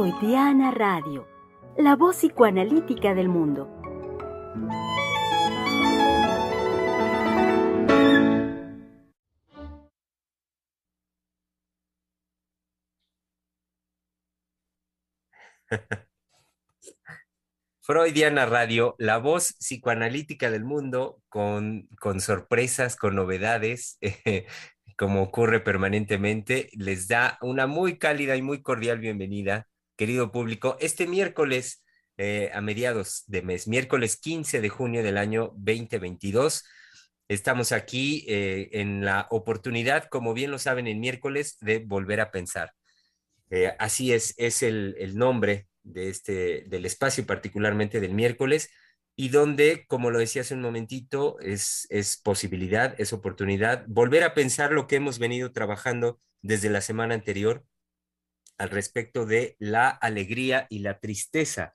Freudiana Radio, la voz psicoanalítica del mundo. Freudiana Radio, la voz psicoanalítica del mundo, con, con sorpresas, con novedades, como ocurre permanentemente, les da una muy cálida y muy cordial bienvenida, querido público, este miércoles eh, a mediados de mes, miércoles 15 de junio del año 2022. Estamos aquí eh, en la oportunidad, como bien lo saben, el miércoles de volver a pensar. Eh, así es, es el, nombre de este, del espacio, particularmente del miércoles y donde, como lo decía hace un momentito, es posibilidad, es oportunidad, volver a pensar lo que hemos venido trabajando desde la semana anterior al respecto de la alegría y la tristeza.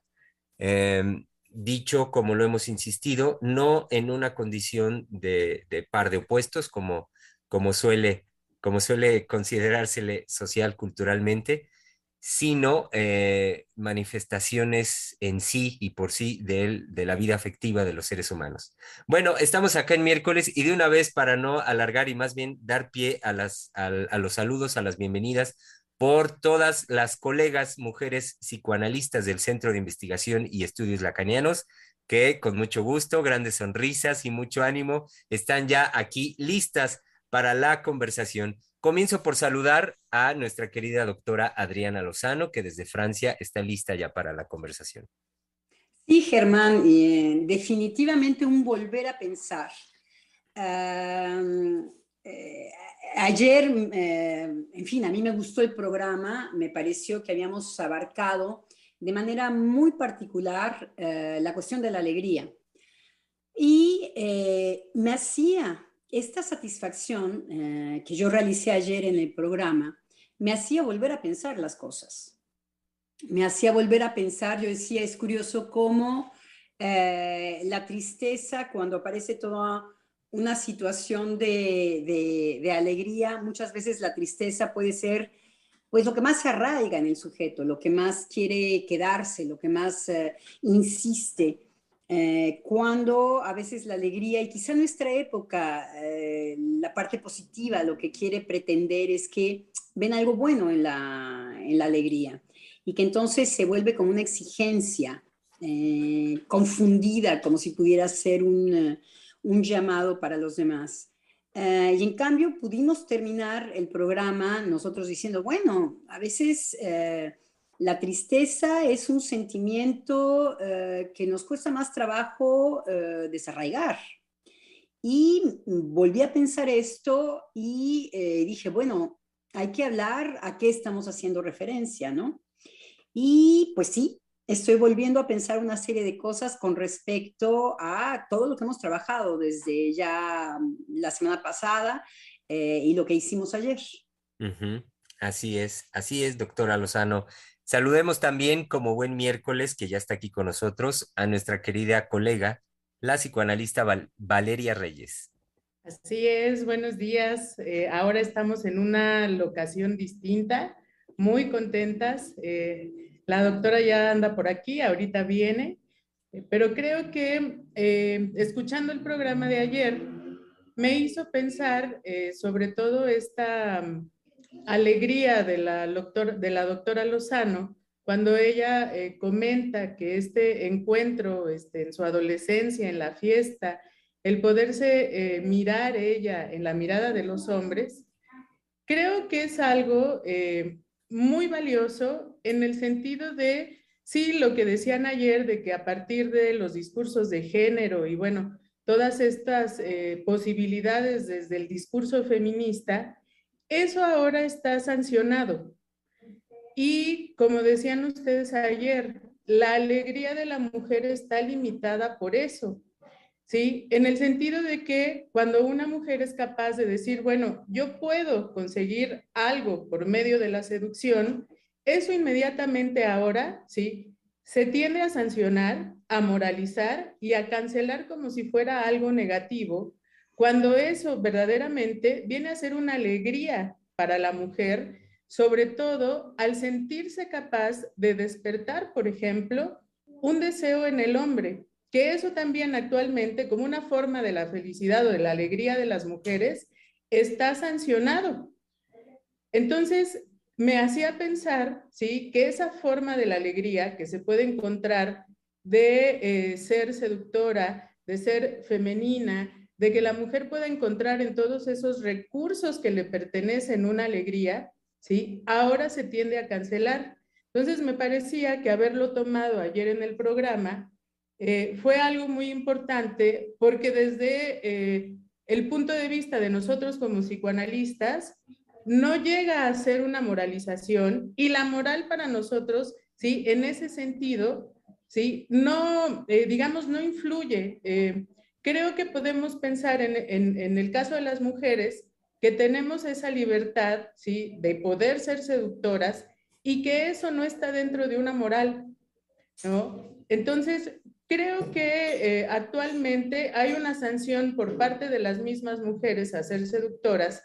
Em, dicho, como lo hemos insistido, no en una condición de, par de opuestos, como, como, suele, como suele considerársele social culturalmente, sino eh, manifestaciones en sí y por sí de, la vida afectiva de los seres humanos. Bueno, estamos acá en miércoles y de una vez para no alargar y más bien dar pie a los saludos, a las bienvenidas por todas las colegas mujeres psicoanalistas del Centro de Investigación y Estudios Lacanianos que con mucho gusto, grandes sonrisas y mucho ánimo están ya aquí listas para la conversación. Comienzo por saludar a nuestra querida doctora Adriana Lozano, que desde Francia está lista ya para la conversación. Sí, Germán, eh, definitivamente un volver a pensar. Eh, ayer, eh, en fin, a mí me gustó el programa, me pareció que habíamos abarcado de manera muy particular eh, la cuestión de la alegría. Y me hacía esta satisfacción que yo realicé ayer en el programa me hacía volver a pensar las cosas. Me hacía volver a pensar, yo decía, es curioso cómo la tristeza, cuando aparece toda una situación de, alegría, muchas veces la tristeza puede ser pues lo que más se arraiga en el sujeto, lo que más quiere quedarse, lo que más eh, insiste. Eh, cuando a veces la alegría, y quizá nuestra época, eh, la parte positiva, lo que quiere pretender es que ven algo bueno en la, en la alegría y que entonces se vuelve como una exigencia eh, confundida, como si pudiera ser un, un llamado para los demás. y en cambio pudimos terminar el programa nosotros diciendo, bueno, a veces la tristeza es un sentimiento eh, que nos cuesta más trabajo eh, desarraigar. Y volví a pensar esto y eh, dije, bueno, hay que hablar a qué estamos haciendo referencia, ¿no? Y pues sí, estoy volviendo a pensar una serie de cosas con respecto a todo lo que hemos trabajado desde ya la semana pasada y lo que hicimos ayer. Uh -huh. Así es, así es, doctora Lozano. Saludemos también, como buen miércoles, que ya está aquí con nosotros, a nuestra querida colega, la psicoanalista Val Valeria Reyes. Así es, buenos días. Eh, ahora estamos en una locación distinta, muy contentas. Eh, la doctora ya anda por aquí, ahorita viene, eh, pero creo que eh, escuchando el programa de ayer me hizo pensar eh, sobre todo esta alegría de la, doctora Lozano cuando ella comenta que este encuentro este, en su adolescencia, en la fiesta, el poderse mirar ella en la mirada de los hombres, creo que es algo muy valioso en el sentido de, sí, lo que decían ayer, de que a partir de los discursos de género y bueno, todas estas eh, posibilidades desde el discurso feminista, eso ahora está sancionado. Y como decían ustedes ayer, la alegría de la mujer está limitada por eso, ¿sí? En el sentido de que cuando una mujer es capaz de decir, bueno, yo puedo conseguir algo por medio de la seducción, eso inmediatamente ahora, ¿sí? Se tiende a sancionar, a moralizar y a cancelar como si fuera algo negativo, cuando eso verdaderamente viene a ser una alegría para la mujer sobre todo al sentirse capaz de despertar, por ejemplo, un deseo en el hombre, que eso también actualmente, como una forma de la felicidad o de la alegría de las mujeres, está sancionado. Entonces, me hacía pensar, ¿sí? Que esa forma de la alegría que se puede encontrar de eh, ser seductora, de ser femenina, de que la mujer pueda encontrar en todos esos recursos que le pertenecen una alegría, ¿sí? Ahora se tiende a cancelar. Entonces me parecía que haberlo tomado ayer en el programa eh, fue algo muy importante porque desde eh, el punto de vista de nosotros como psicoanalistas, no llega a ser una moralización y la moral para nosotros, ¿sí? En ese sentido, ¿sí? No, eh, digamos, no influye. Eh, creo que podemos pensar en, en, el caso de las mujeres que tenemos esa libertad, ¿sí? De poder ser seductoras y que eso no está dentro de una moral, ¿no? Entonces, creo que eh, actualmente hay una sanción por parte de las mismas mujeres a ser seductoras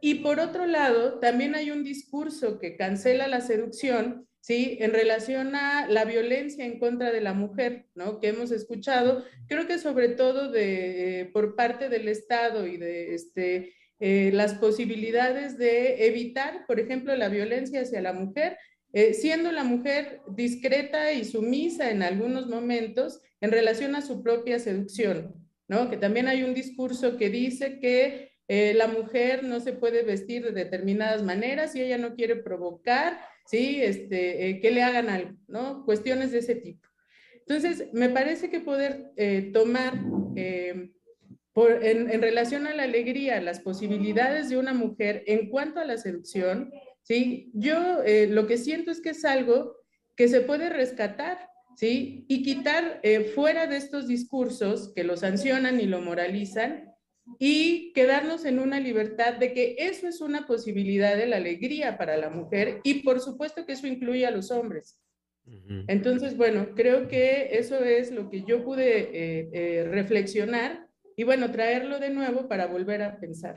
y por otro lado, también hay un discurso que cancela la seducción, ¿sí? En relación a la violencia en contra de la mujer, ¿no? Que hemos escuchado, creo que sobre todo de, eh, por parte del Estado y de este, eh, las posibilidades de evitar, por ejemplo, la violencia hacia la mujer, eh, siendo la mujer discreta y sumisa en algunos momentos en relación a su propia seducción, ¿no? Que también hay un discurso que dice que eh, la mujer no se puede vestir de determinadas maneras si ella no quiere provocar, ¿sí? Este, eh, que le hagan algo, ¿no? Cuestiones de ese tipo. Entonces, me parece que poder tomar por, en, en, relación a la alegría, las posibilidades de una mujer en cuanto a la seducción, ¿sí? Yo lo que siento es que es algo que se puede rescatar, ¿sí? Y quitar fuera de estos discursos que lo sancionan y lo moralizan, y quedarnos en una libertad de que eso es una posibilidad de la alegría para la mujer y por supuesto que eso incluye a los hombres. Entonces, bueno, creo que eso es lo que yo pude eh, eh, reflexionar y bueno, traerlo de nuevo para volver a pensar.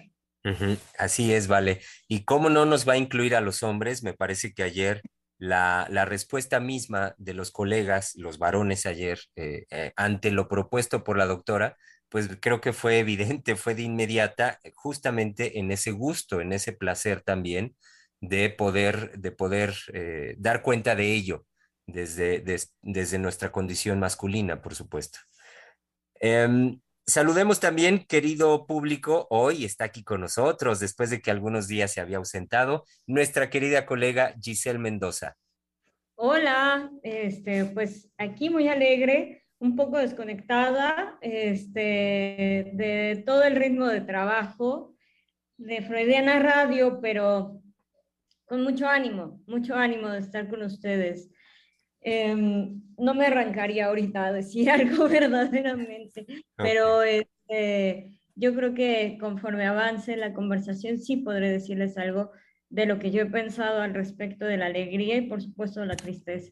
Así es, vale. ¿Y cómo no nos va a incluir a los hombres? Me parece que ayer la, la respuesta misma de los colegas, los varones ayer, eh, ante lo propuesto por la doctora, pues creo que fue evidente, fue de inmediata, eh, justamente en ese gusto, en ese placer también de poder, de poder eh, dar cuenta de ello desde, desde nuestra condición masculina, por supuesto. Em, saludemos también, querido público, hoy está aquí con nosotros, después de que algunos días se había ausentado, nuestra querida colega Giselle Mendoza. Hola, este, pues aquí muy alegre un poco desconectada este, de todo el ritmo de trabajo de Freudiana Radio, pero con mucho ánimo, mucho ánimo de estar con ustedes. Em, no me arrancaría ahorita a decir algo verdaderamente, pero este, yo creo que conforme avance la conversación sí podré decirles algo de lo que yo he pensado al respecto de la alegría y por supuesto la tristeza.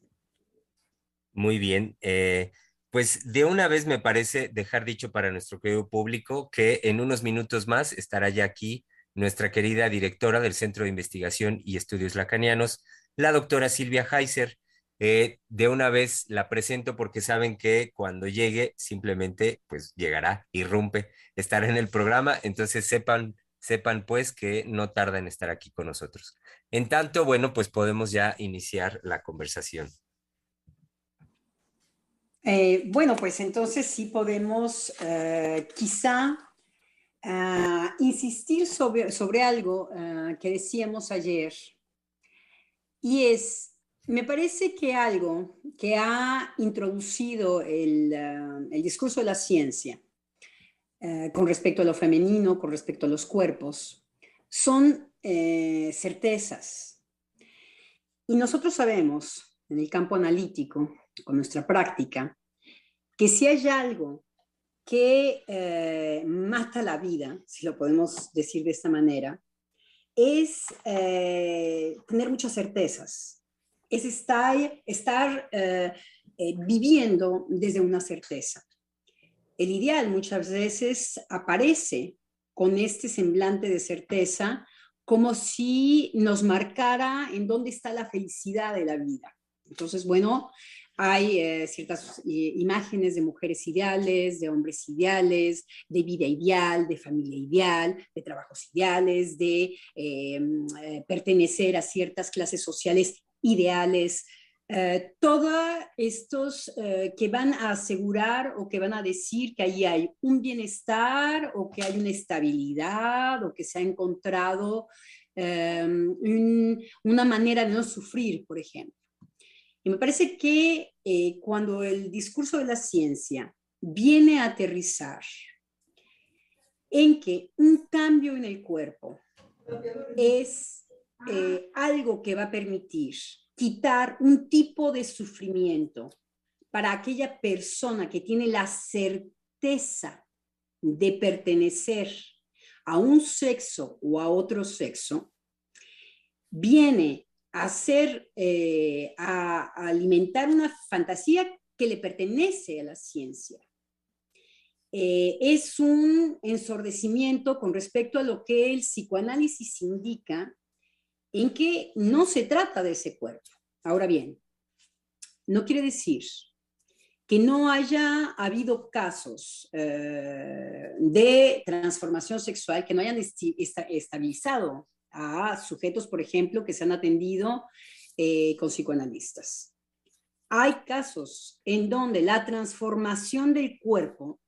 Muy bien. Eh, pues de una vez me parece dejar dicho para nuestro querido público que en unos minutos más estará ya aquí nuestra querida directora del Centro de Investigación y Estudios Lacanianos, la doctora Silvia Heiser. Eh, de una vez la presento porque saben que cuando llegue simplemente pues llegará, irrumpe, estará en el programa, entonces sepan, sepan pues que no tarda en estar aquí con nosotros. En tanto, bueno, pues podemos ya iniciar la conversación. Eh, bueno, pues entonces sí podemos eh, quizá ah, insistir sobre, sobre algo ah, que decíamos ayer. Y es, me parece que algo que ha introducido el, ah, el discurso de la ciencia eh, con respecto a lo femenino, con respecto a los cuerpos, son certezas. Y nosotros sabemos en el campo analítico con nuestra práctica, que si hay algo que eh, mata la vida, si lo podemos decir de esta manera, es eh, tener muchas certezas, es estar, estar eh, viviendo desde una certeza. El ideal muchas veces aparece con este semblante de certeza como si nos marcara en dónde está la felicidad de la vida. Entonces, bueno, hay eh, ciertas eh, imágenes de mujeres ideales, de hombres ideales, de vida ideal, de familia ideal, de trabajos ideales, de eh, pertenecer a ciertas clases sociales ideales. todos estos que van a asegurar o que van a decir que ahí hay un bienestar o que hay una estabilidad o que se ha encontrado em, una manera de no sufrir, por ejemplo. Y me parece que eh, cuando el discurso de la ciencia viene a aterrizar en que un cambio en el cuerpo es eh, algo que va a permitir quitar un tipo de sufrimiento para aquella persona que tiene la certeza de pertenecer a un sexo o a otro sexo, viene hacer, eh, a, alimentar una fantasía que le pertenece a la ciencia. Eh, es un ensordecimiento con respecto a lo que el psicoanálisis indica en que no se trata de ese cuerpo. Ahora bien, no quiere decir que no haya habido casos eh, de transformación sexual que no hayan estabilizado a sujetos, por ejemplo, que se han atendido eh, con psicoanalistas. Hay casos en donde la transformación del cuerpo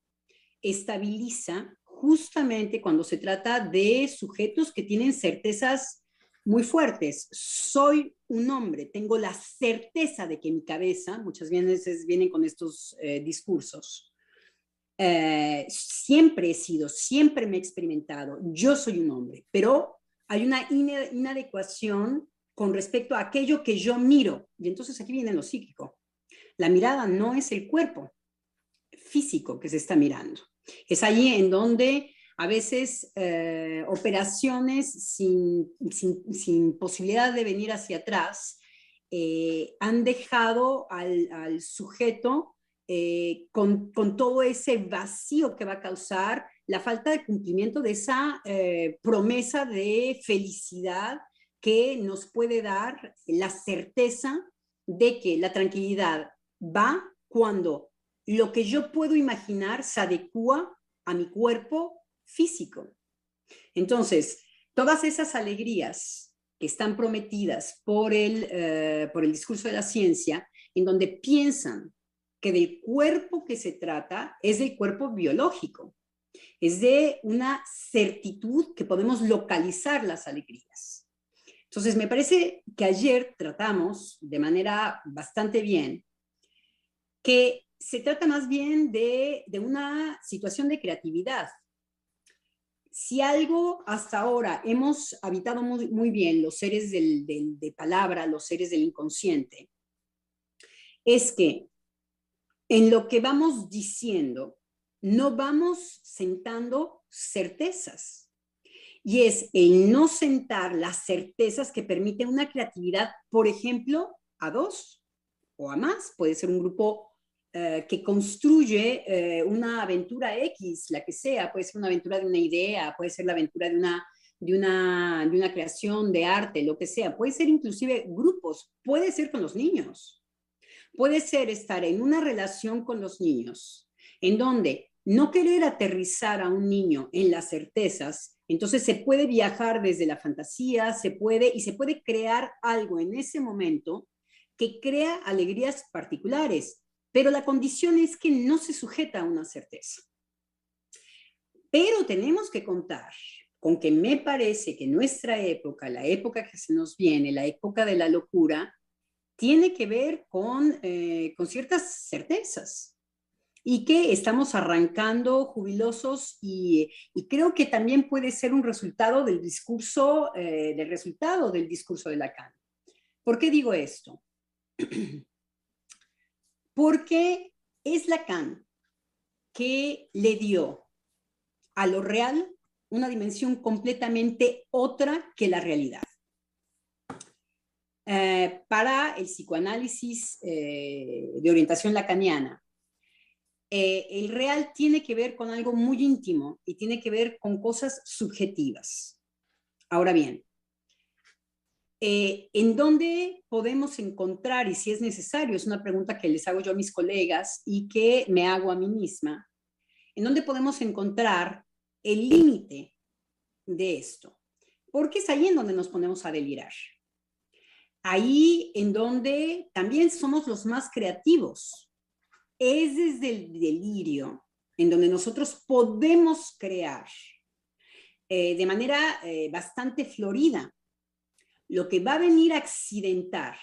estabiliza justamente cuando se trata de sujetos que tienen certezas muy fuertes. Soy un hombre, tengo la certeza de que mi cabeza, muchas veces vienen con estos eh, discursos, eh, siempre he sido, siempre me he experimentado, yo soy un hombre, pero hay una inadecuación con respecto a aquello que yo miro. Y entonces aquí viene lo psíquico. La mirada no es el cuerpo físico que se está mirando. Es allí en donde a veces eh, operaciones sin, posibilidad de venir hacia atrás eh, han dejado al, sujeto eh, con, con, todo ese vacío que va a causar la falta de cumplimiento de esa promesa de felicidad que nos puede dar la certeza de que la tranquilidad va cuando lo que yo puedo imaginar se adecua a mi cuerpo físico. Entonces, todas esas alegrías que están prometidas por el, eh, por el discurso de la ciencia, en donde piensan que del cuerpo que se trata es del cuerpo biológico, es de una certitud que podemos localizar las alegrías. Entonces, me parece que ayer tratamos de manera bastante bien que se trata más bien de, una situación de creatividad. Si algo hasta ahora hemos habitado muy, bien los seres de palabra, los seres del inconsciente, es que en lo que vamos diciendo no vamos sentando certezas. Y es el no sentar las certezas que permiten una creatividad, por ejemplo, a dos o a más. Puede ser un grupo eh, que construye eh, una aventura X, la que sea. Puede ser una aventura de una idea, puede ser la aventura de una, de una, de una creación de arte, lo que sea. Puede ser inclusive grupos, puede ser con los niños. Puede ser estar en una relación con los niños, en donde no querer aterrizar a un niño en las certezas, entonces se puede viajar desde la fantasía, se puede y se puede crear algo en ese momento que crea alegrías particulares, pero la condición es que no se sujeta a una certeza. Pero tenemos que contar con que me parece que nuestra época, la época que se nos viene, la época de la locura, tiene que ver con, eh, con ciertas certezas y que estamos arrancando jubilosos y, creo que también puede ser un resultado del discurso, eh, del resultado del discurso de Lacan. ¿Por qué digo esto? Porque es Lacan que le dio a lo real una dimensión completamente otra que la realidad. Eh, para el psicoanálisis eh, de orientación lacaniana, eh, el real tiene que ver con algo muy íntimo y tiene que ver con cosas subjetivas. Ahora bien, eh, ¿en dónde podemos encontrar, y si es necesario, es una pregunta que les hago yo a mis colegas y que me hago a mí misma, ¿en dónde podemos encontrar el límite de esto? Porque es ahí en donde nos ponemos a delirar. Ahí en donde también somos los más creativos. Es desde el delirio en donde nosotros podemos crear eh, de manera eh, bastante florida lo que va a venir a accidentar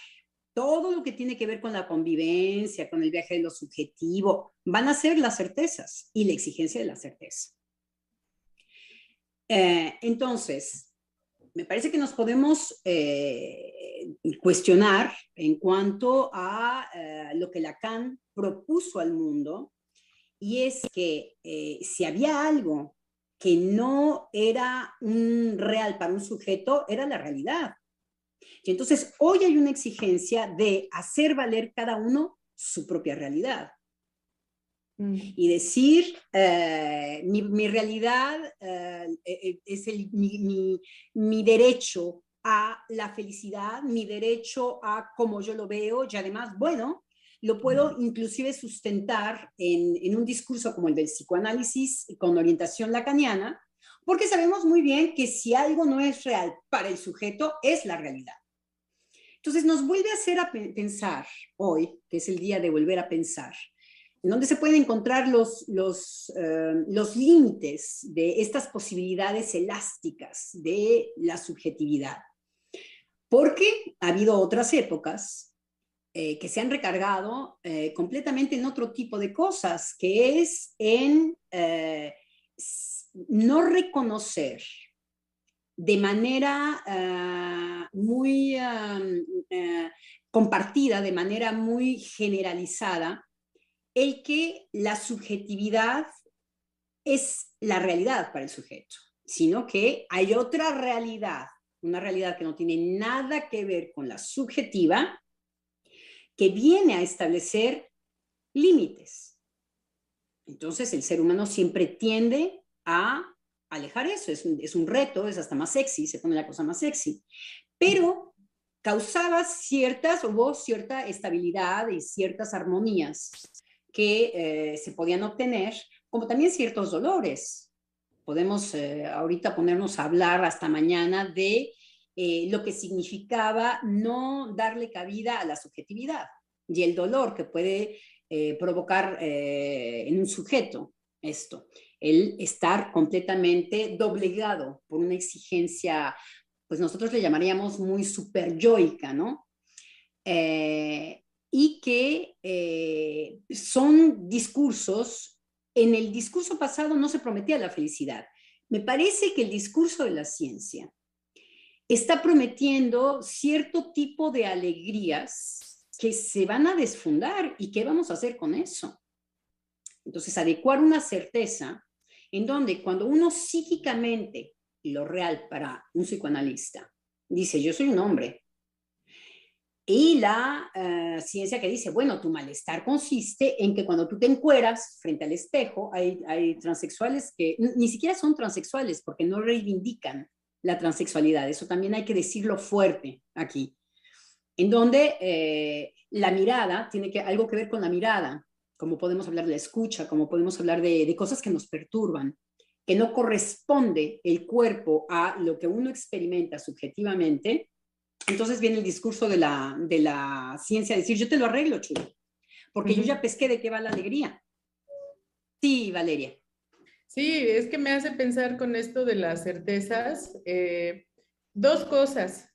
todo lo que tiene que ver con la convivencia, con el viaje de lo subjetivo, van a ser las certezas y la exigencia de la certeza. Eh, entonces, me parece que nos podemos eh, cuestionar en cuanto a eh, lo que Lacan propuso al mundo, y es que si había algo que no era un real para un sujeto, era la realidad. Y entonces hoy hay una exigencia de hacer valer cada uno su propia realidad. Mm. Y decir, eh, mi, realidad eh, eh, es mi, mi, derecho a la felicidad, mi derecho a como yo lo veo y además, bueno, lo puedo inclusive sustentar en, en un discurso como el del psicoanálisis con orientación lacaniana, porque sabemos muy bien que si algo no es real para el sujeto, es la realidad. Entonces nos vuelve a hacer a pensar hoy, que es el día de volver a pensar, en donde se pueden encontrar los, los, eh, los límites de estas posibilidades elásticas de la subjetividad. Porque ha habido otras épocas eh, que se han recargado eh, completamente en otro tipo de cosas, que es en no reconocer de manera ah, muy eh, compartida, de manera muy generalizada, el que la subjetividad es la realidad para el sujeto, sino que hay otra realidad, una realidad que no tiene nada que ver con la subjetiva, que viene a establecer límites. Entonces el ser humano siempre tiende a alejar eso, es un, reto, es hasta más sexy, se pone la cosa más sexy, pero causaba ciertas, hubo cierta estabilidad y ciertas armonías que eh, se podían obtener, como también ciertos dolores. Podemos eh, ahorita ponernos a hablar hasta mañana de eh, lo que significaba no darle cabida a la subjetividad y el dolor que puede provocar en un sujeto esto el estar completamente doblegado por una exigencia, pues nosotros le llamaríamos muy superyoica, ¿no? Eh, y que eh, son discursos, en el discurso pasado no se prometía la felicidad. Me parece que el discurso de la ciencia está prometiendo cierto tipo de alegrías que se van a desfundar y qué vamos a hacer con eso. Entonces, adecuar una certeza en donde cuando uno psíquicamente, lo real para un psicoanalista, dice, yo soy un hombre, y la eh, ciencia que dice, bueno, tu malestar consiste en que cuando tú te encueras frente al espejo, hay, hay transexuales que ni siquiera son transexuales porque no reivindican la transexualidad. Eso también hay que decirlo fuerte aquí. En donde eh, la mirada tiene que, algo que ver con la mirada como podemos hablar de la escucha, como podemos hablar de, cosas que nos perturban, que no corresponde el cuerpo a lo que uno experimenta subjetivamente, entonces viene el discurso de la, de la ciencia, decir, yo te lo arreglo, chulo, porque yo ya pesqué de qué va la alegría. Sí, Valeria. Sí, es que me hace pensar con esto de las certezas eh, dos cosas.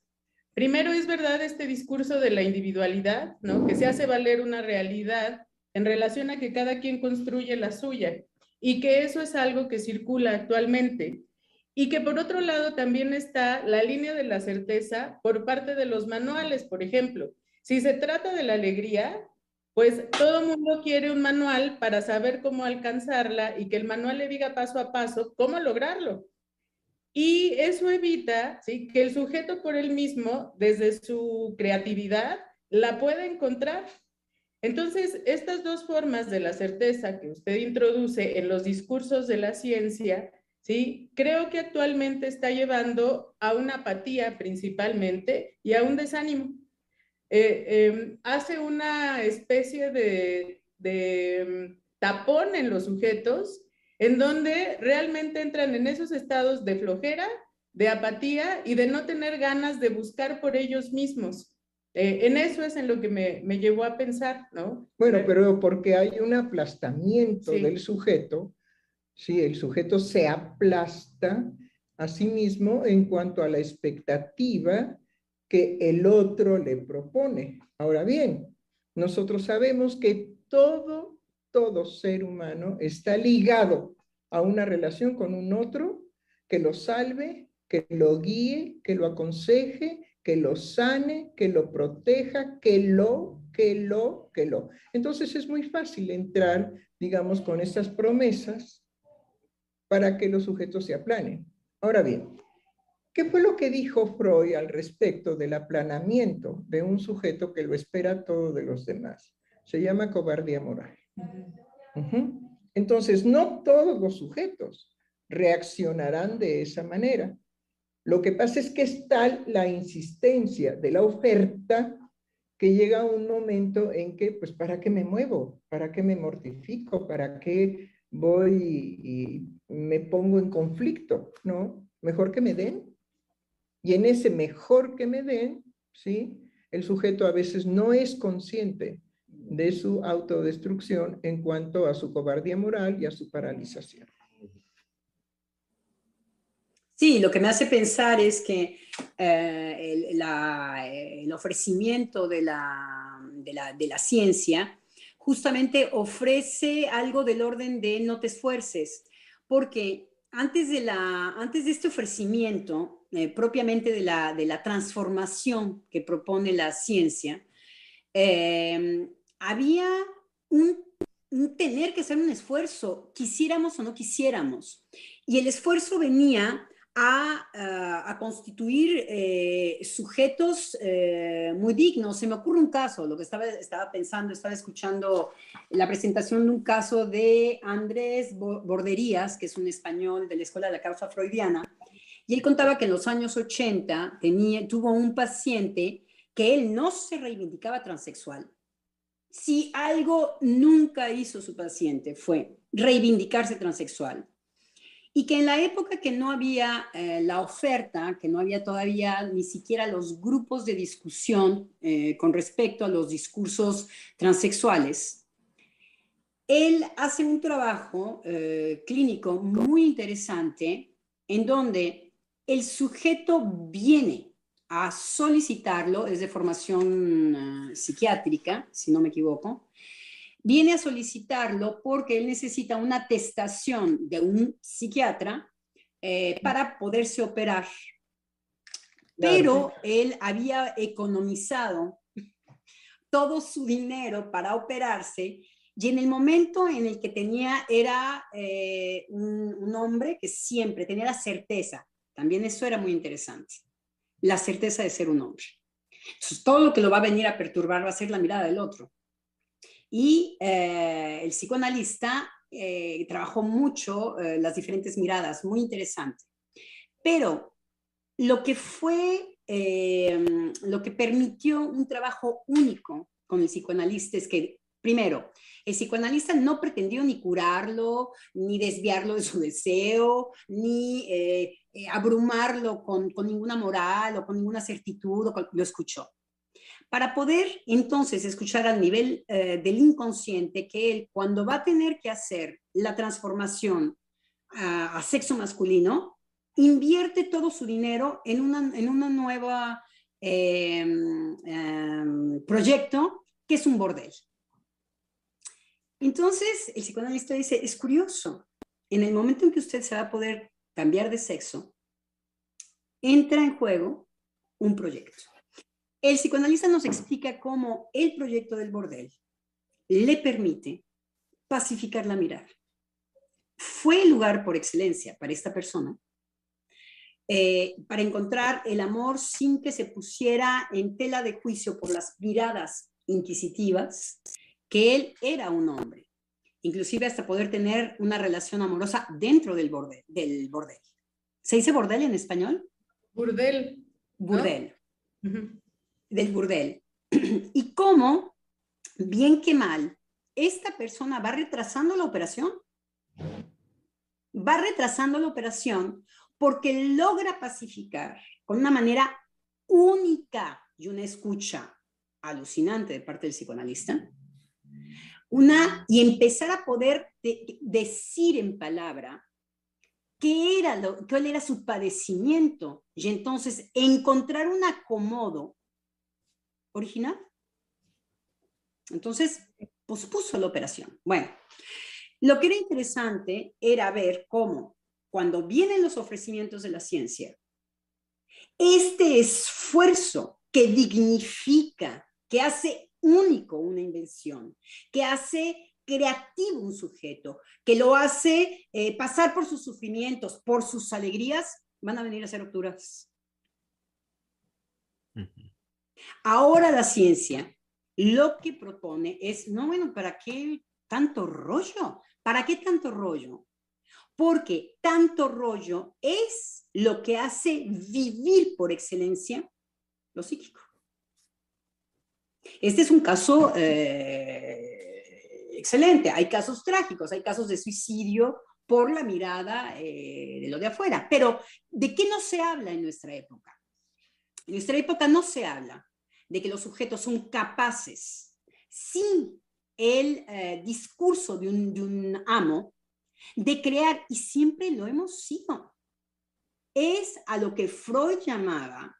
Primero, es verdad este discurso de la individualidad, ¿no? Que se hace valer una realidad en relación a que cada quien construye la suya y que eso es algo que circula actualmente. Y que por otro lado también está la línea de la certeza por parte de los manuales, por ejemplo. Si se trata de la alegría, pues todo mundo quiere un manual para saber cómo alcanzarla y que el manual le diga paso a paso cómo lograrlo. Y eso evita ¿sí? que el sujeto por él mismo, desde su creatividad, la pueda encontrar entonces, estas dos formas de la certeza que usted introduce en los discursos de la ciencia ¿sí? Creo que actualmente está llevando a una apatía principalmente y a un desánimo. Eh, em, hace una especie de, em, tapón en los sujetos en donde realmente entran en esos estados de flojera, de apatía y de no tener ganas de buscar por ellos mismos. Eh, en eso es en lo que me, me, llevó a pensar, ¿no? Bueno, pero porque hay un aplastamiento del sujeto, sí, el sujeto se aplasta a sí mismo en cuanto a la expectativa que el otro le propone. Ahora bien, nosotros sabemos que todo, todo ser humano está ligado a una relación con un otro que lo salve, que lo guíe, que lo aconseje, que lo sane, que lo proteja, que lo, que lo, que lo. Entonces es muy fácil entrar, digamos, con estas promesas para que los sujetos se aplanen. Ahora bien, ¿qué fue lo que dijo Freud al respecto del aplanamiento de un sujeto que lo espera todo de los demás? Se llama cobardía moral. Entonces, no todos los sujetos reaccionarán de esa manera. Lo que pasa es que es tal la insistencia de la oferta que llega un momento en que, pues, ¿para qué me muevo? ¿Para qué me mortifico? ¿Para qué voy y me pongo en conflicto? ¿No? Mejor que me den. Y en ese mejor que me den, ¿sí? El sujeto a veces no es consciente de su autodestrucción en cuanto a su cobardía moral y a su paralización. Sí, lo que me hace pensar es que eh, el, ofrecimiento de la, ciencia justamente ofrece algo del orden de no te esfuerces, porque antes de, la, antes de este ofrecimiento, eh, propiamente de la, transformación que propone la ciencia, eh, había un, tener que hacer un esfuerzo, quisiéramos o no quisiéramos. Y el esfuerzo venía a, constituir eh, sujetos eh, muy dignos. Se me ocurre un caso, lo que estaba, estaba pensando, estaba escuchando la presentación de un caso de Andrés Borderías, que es un español de la Escuela de la Causa Freudiana, y él contaba que en los años 80 tenía, tuvo un paciente que él no se reivindicaba transexual. Si algo nunca hizo su paciente fue reivindicarse transexual y que en la época que no había eh, la oferta, que no había todavía ni siquiera los grupos de discusión eh, con respecto a los discursos transexuales, él hace un trabajo eh, clínico muy interesante en donde el sujeto viene a solicitarlo, es de formación psiquiátrica, si no me equivoco, viene a solicitarlo porque él necesita una atestación de un psiquiatra eh, para poderse operar. Pero él había economizado todo su dinero para operarse y en el momento en el que tenía era eh, un, un, hombre que siempre tenía la certeza, también eso era muy interesante, la certeza de ser un hombre. Entonces, todo lo que lo va a venir a perturbar va a ser la mirada del otro. Y eh, el psicoanalista eh, trabajó mucho eh, las diferentes miradas, muy interesante. Pero lo que fue, lo que permitió un trabajo único con el psicoanalista es que, primero, el psicoanalista no pretendió ni curarlo, ni desviarlo de su deseo, ni abrumarlo con, con, ninguna moral o con ninguna certitud, lo escuchó para poder entonces escuchar al nivel eh, del inconsciente que él cuando va a tener que hacer la transformación a, sexo masculino, invierte todo su dinero en una, en una em, em, proyecto que es un bordel. Entonces, el psicoanalista dice, es curioso, en el momento en que usted se va a poder cambiar de sexo, entra en juego un proyecto. El psicoanalista nos explica cómo el proyecto del bordel le permite pacificar la mirada. Fue el lugar por excelencia para esta persona eh, para encontrar el amor sin que se pusiera en tela de juicio por las miradas inquisitivas, que él era un hombre. inclusive hasta poder tener una relación amorosa dentro del bordel. Del bordel. ¿Se dice bordel en español? Burdel. Burdel. Del burdel. y cómo, bien que mal, esta persona va retrasando la operación. Va retrasando la operación porque logra pacificar con una manera única y una escucha alucinante de parte del psicoanalista, una, y empezar a poder decir en palabra qué era lo, cuál era su padecimiento y entonces encontrar un acomodo original. Entonces, pospuso la operación. Bueno, lo que era interesante era ver cómo cuando vienen los ofrecimientos de la ciencia, este esfuerzo que dignifica, que hace único una invención, que hace creativo un sujeto, que lo hace eh, pasar por sus sufrimientos, por sus alegrías, van a venir a ser rupturas. Ahora la ciencia lo que propone es, no, bueno, ¿para qué tanto rollo? ¿Para qué tanto rollo? Porque tanto rollo es lo que hace vivir por excelencia lo psíquico. Este es un caso eh, excelente. Hay casos trágicos, hay casos de suicidio por la mirada eh, de lo de afuera. Pero, ¿de qué no se habla en nuestra época? En nuestra época no se habla de que los sujetos son capaces, sin el eh, discurso de un, de un amo, de crear, y siempre lo hemos sido. Es a lo que Freud llamaba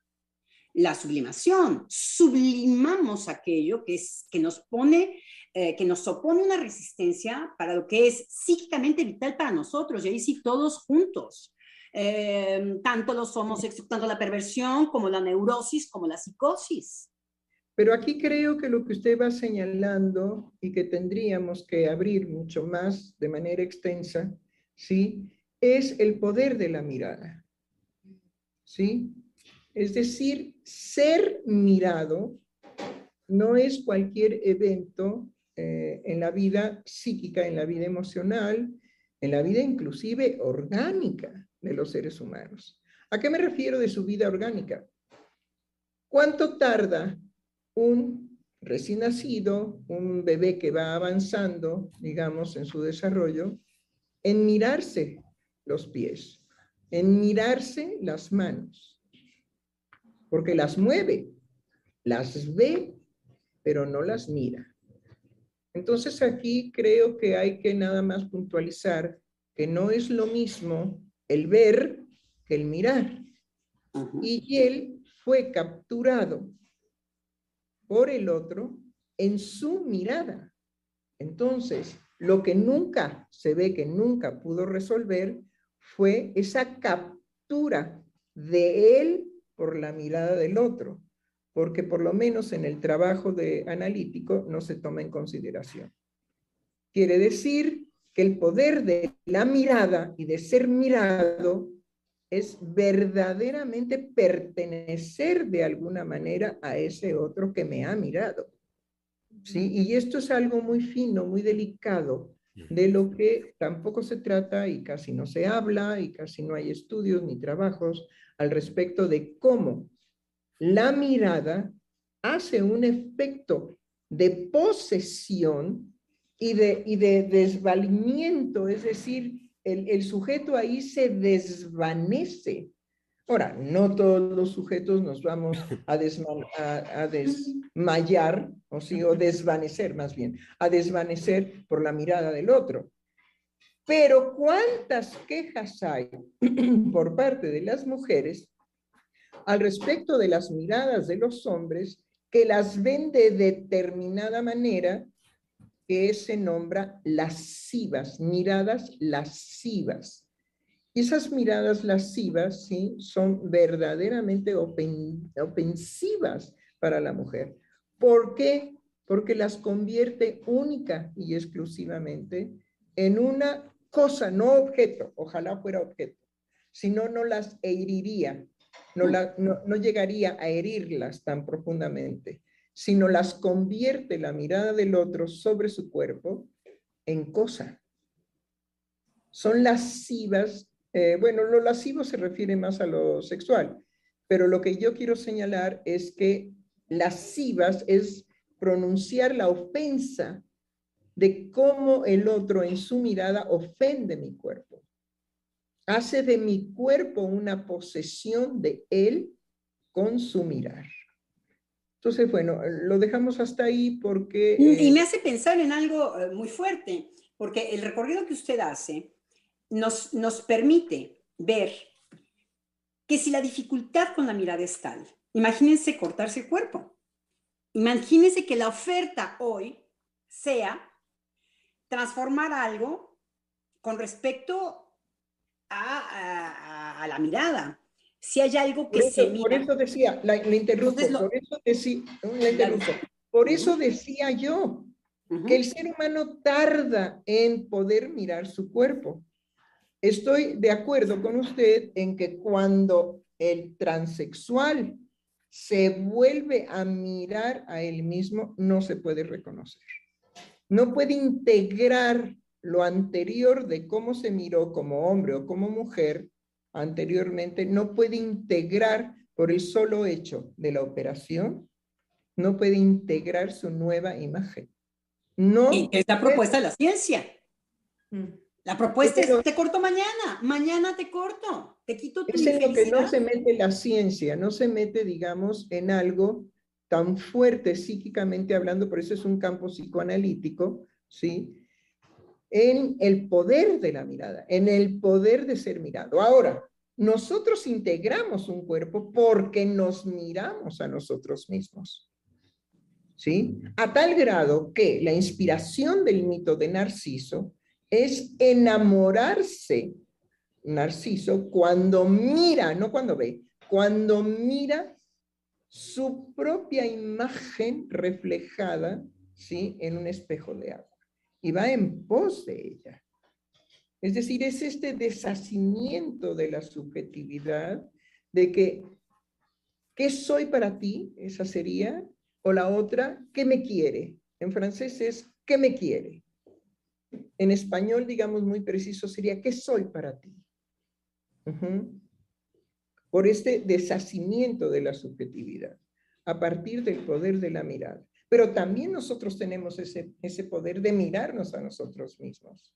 la sublimación. Sublimamos aquello que, es, que nos pone, eh, que nos opone una resistencia para lo que es psíquicamente vital para nosotros, y ahí sí todos juntos. Eh, tanto los homosexuales, tanto la perversión como la neurosis, como la psicosis. Pero aquí creo que lo que usted va señalando y que tendríamos que abrir mucho más de manera extensa, ¿sí? Es el poder de la mirada, ¿sí? Es decir, ser mirado no es cualquier evento eh, en la vida psíquica, en la vida emocional, en la vida inclusive orgánica de los seres humanos. ¿A qué me refiero de su vida orgánica? ¿Cuánto tarda un recién nacido, un bebé que va avanzando, digamos, en su desarrollo, en mirarse los pies, en mirarse las manos, porque las mueve, las ve, pero no las mira. Entonces aquí creo que hay que nada más puntualizar que no es lo mismo el ver que el mirar. Y él fue capturado por el otro en su mirada. Entonces, lo que nunca se ve que nunca pudo resolver fue esa captura de él por la mirada del otro, porque por lo menos en el trabajo de analítico no se toma en consideración. Quiere decir que el poder de la mirada y de ser mirado es verdaderamente pertenecer de alguna manera a ese otro que me ha mirado. ¿Sí? Y esto es algo muy fino, muy delicado, de lo que tampoco se trata y casi no se habla y casi no hay estudios ni trabajos al respecto de cómo la mirada hace un efecto de posesión y de, y de desvalimiento, es decir, el, sujeto ahí se desvanece. Ahora, no todos los sujetos nos vamos a, a, desmayar, o, sí, o desvanecer más bien, a desvanecer por la mirada del otro. Pero ¿cuántas quejas hay por parte de las mujeres al respecto de las miradas de los hombres que las ven de determinada manera que se nombra lascivas, miradas lascivas. Y esas miradas lascivas, ¿sí? Son verdaderamente ofensivas para la mujer. ¿Por qué? Porque las convierte única y exclusivamente en una cosa, no objeto, ojalá fuera objeto, sino no las heriría, no, no llegaría a herirlas tan profundamente sino las convierte la mirada del otro sobre su cuerpo en cosa. Son lascivas, eh, bueno, lo lascivo se refiere más a lo sexual, pero lo que yo quiero señalar es que lascivas es pronunciar la ofensa de cómo el otro en su mirada ofende mi cuerpo. Hace de mi cuerpo una posesión de él con su mirar. Entonces, bueno, lo dejamos hasta ahí porque... Y me eh, hace pensar en algo eh, muy fuerte, porque el recorrido que usted hace nos, nos permite ver que si la dificultad con la mirada es tal, imagínense cortarse el cuerpo. Imagínense que la oferta hoy sea transformar algo con respecto a, a la mirada si hay algo que se mira. Por eso decía, la, interrumpo, por, eso decía, por eso decía yo que el ser humano tarda en poder mirar su cuerpo. Estoy de acuerdo con usted en que cuando el transexual se vuelve a mirar a él mismo, no se puede reconocer. No puede integrar lo anterior de cómo se miró como hombre o como mujer anteriormente no puede integrar por el solo hecho de la operación, no puede integrar su nueva imagen. No y es la propuesta de la ciencia. Mm. La propuesta es, te corto mañana, mañana te corto, te quito tu Es en lo que no se mete la ciencia, no se mete, digamos, en algo tan fuerte psíquicamente hablando, por eso es un campo psicoanalítico, ¿sí? En el poder de la mirada, en el poder de ser mirado. Ahora, nosotros integramos un cuerpo porque nos miramos a nosotros mismos. ¿Sí? A tal grado que la inspiración del mito de Narciso es enamorarse, Narciso, cuando mira, no cuando ve, cuando mira su propia imagen reflejada, ¿sí? En un espejo de agua y va en pos de ella. Es decir, es este deshacimiento de la subjetividad, de que, ¿qué soy para ti? Esa sería. O la otra, ¿qué me quiere? En francés es, ¿qué me quiere? En español, digamos muy preciso, sería, ¿qué soy para ti? Por este deshacimiento de la subjetividad, a partir del poder de la mirada pero también nosotros tenemos ese, ese poder de mirarnos a nosotros mismos.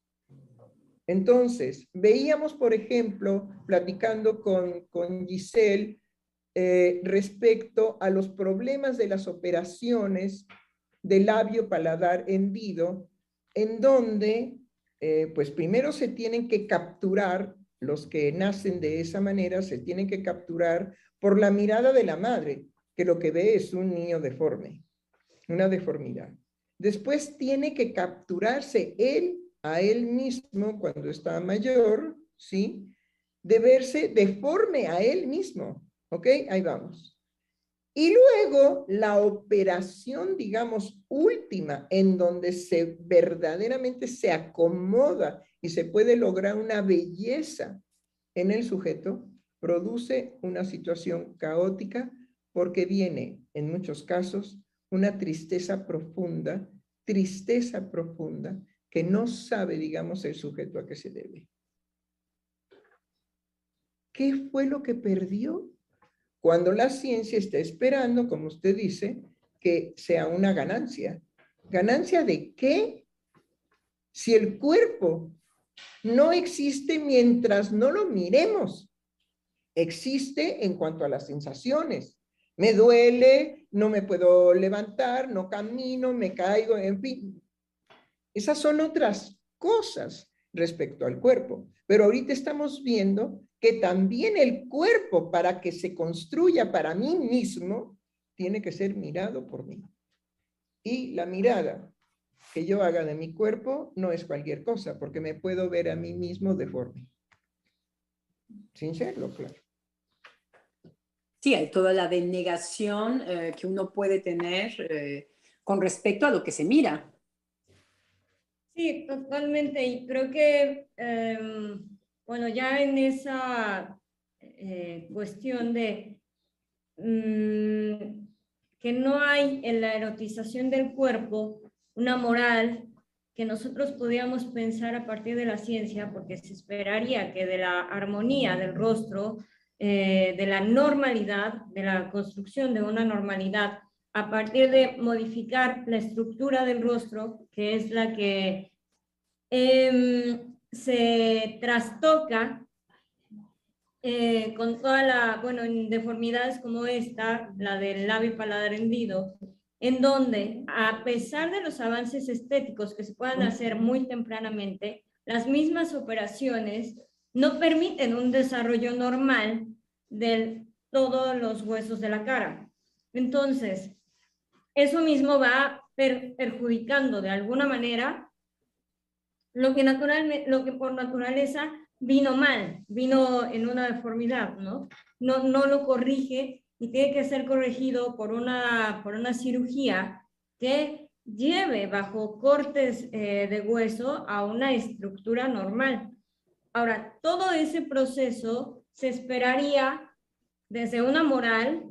Entonces, veíamos, por ejemplo, platicando con, con Giselle eh, respecto a los problemas de las operaciones de labio paladar hendido, en donde, eh, pues primero se tienen que capturar, los que nacen de esa manera, se tienen que capturar por la mirada de la madre, que lo que ve es un niño deforme una deformidad. Después tiene que capturarse él a él mismo cuando está mayor, ¿sí? De verse deforme a él mismo, ¿ok? Ahí vamos. Y luego la operación, digamos, última, en donde se verdaderamente se acomoda y se puede lograr una belleza en el sujeto, produce una situación caótica porque viene, en muchos casos, una tristeza profunda, tristeza profunda, que no sabe, digamos, el sujeto a qué se debe. ¿Qué fue lo que perdió? Cuando la ciencia está esperando, como usted dice, que sea una ganancia. ¿Ganancia de qué? Si el cuerpo no existe mientras no lo miremos, existe en cuanto a las sensaciones, me duele, no me puedo levantar, no camino, me caigo, en fin. Esas son otras cosas respecto al cuerpo. Pero ahorita estamos viendo que también el cuerpo, para que se construya para mí mismo, tiene que ser mirado por mí. Y la mirada que yo haga de mi cuerpo no es cualquier cosa, porque me puedo ver a mí mismo deforme. Sin serlo, claro. Sí, hay toda la denegación eh, que uno puede tener eh, con respecto a lo que se mira. Sí, totalmente. Y creo que, em, bueno, ya en esa eh, cuestión de mm, que no hay en la erotización del cuerpo una moral que nosotros podíamos pensar a partir de la ciencia, porque se esperaría que de la armonía del rostro, eh, de la normalidad, de la construcción de una normalidad, a partir de modificar la estructura del rostro, que es la que em, se trastoca eh, con toda la, bueno, en deformidades como esta, la del labio paladar hendido, en donde, a pesar de los avances estéticos que se puedan hacer muy tempranamente, las mismas operaciones no permiten un desarrollo normal de todos los huesos de la cara. Entonces, eso mismo va perjudicando de alguna manera lo que, lo que por naturaleza vino mal, vino en una deformidad, ¿no? No, no lo corrige y tiene que ser corregido por una, por una cirugía que lleve bajo cortes eh, de hueso a una estructura normal. Ahora, todo ese proceso se esperaría desde una moral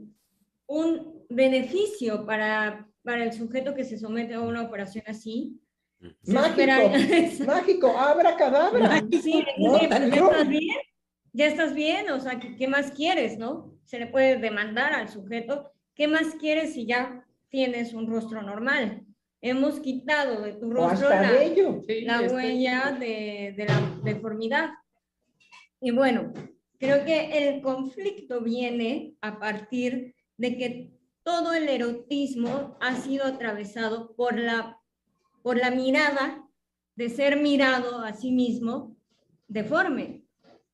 un beneficio para, para el sujeto que se somete a una operación así. Mágico, mágico, abra cadabra. Sí, ¿ya estás bien? ¿Ya estás bien? O sea, ¿qué más quieres, no? se le puede demandar al sujeto, ¿qué más quieres si ya tienes un rostro normal? Hemos quitado de tu rostro la, huella de, de la deformidad. Y bueno, creo que el conflicto viene a partir de que todo el erotismo ha sido atravesado por la, por la mirada de ser mirado a sí mismo deforme.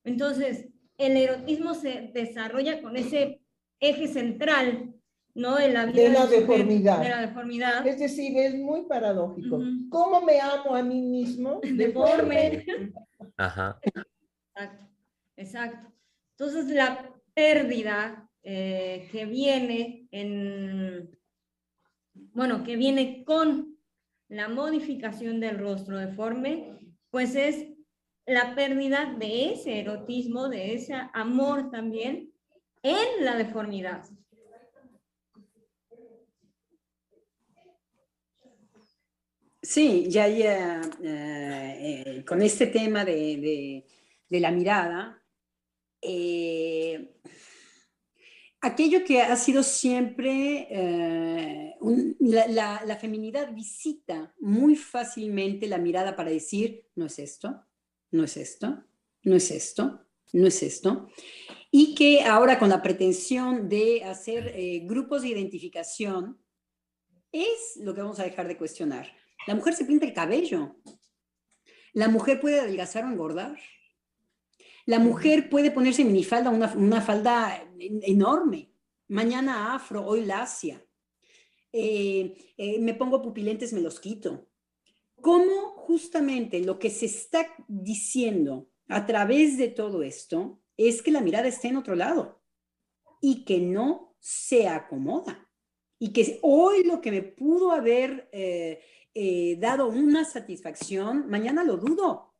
Entonces, el erotismo se desarrolla con ese eje central, ¿no? De la, de la deformidad. De la deformidad. Es decir, es muy paradójico. ¿Cómo me amo a mí mismo? Deforme. Ajá. Exacto, exacto. Entonces, la pérdida eh, que viene en, bueno, que viene con la modificación del rostro deforme, pues es la pérdida de ese erotismo, de ese amor también en la deformidad. Sí, ya, eh, eh, con este tema de, la mirada, eh, aquello que ha sido siempre, la, la feminidad visita muy fácilmente la mirada para decir, no es esto, no es esto, no es esto, no es esto. Y que ahora con la pretensión de hacer grupos de identificación, es lo que vamos a dejar de cuestionar. La mujer se pinta el cabello. La mujer puede adelgazar o engordar. La mujer puede ponerse minifalda, una, una falda enorme. Mañana afro, hoy lacia. Eh, eh, me pongo pupilentes, me los quito cómo justamente lo que se está diciendo a través de todo esto es que la mirada está en otro lado y que no se acomoda. Y que hoy lo que me pudo haber eh, eh, dado una satisfacción, mañana lo dudo.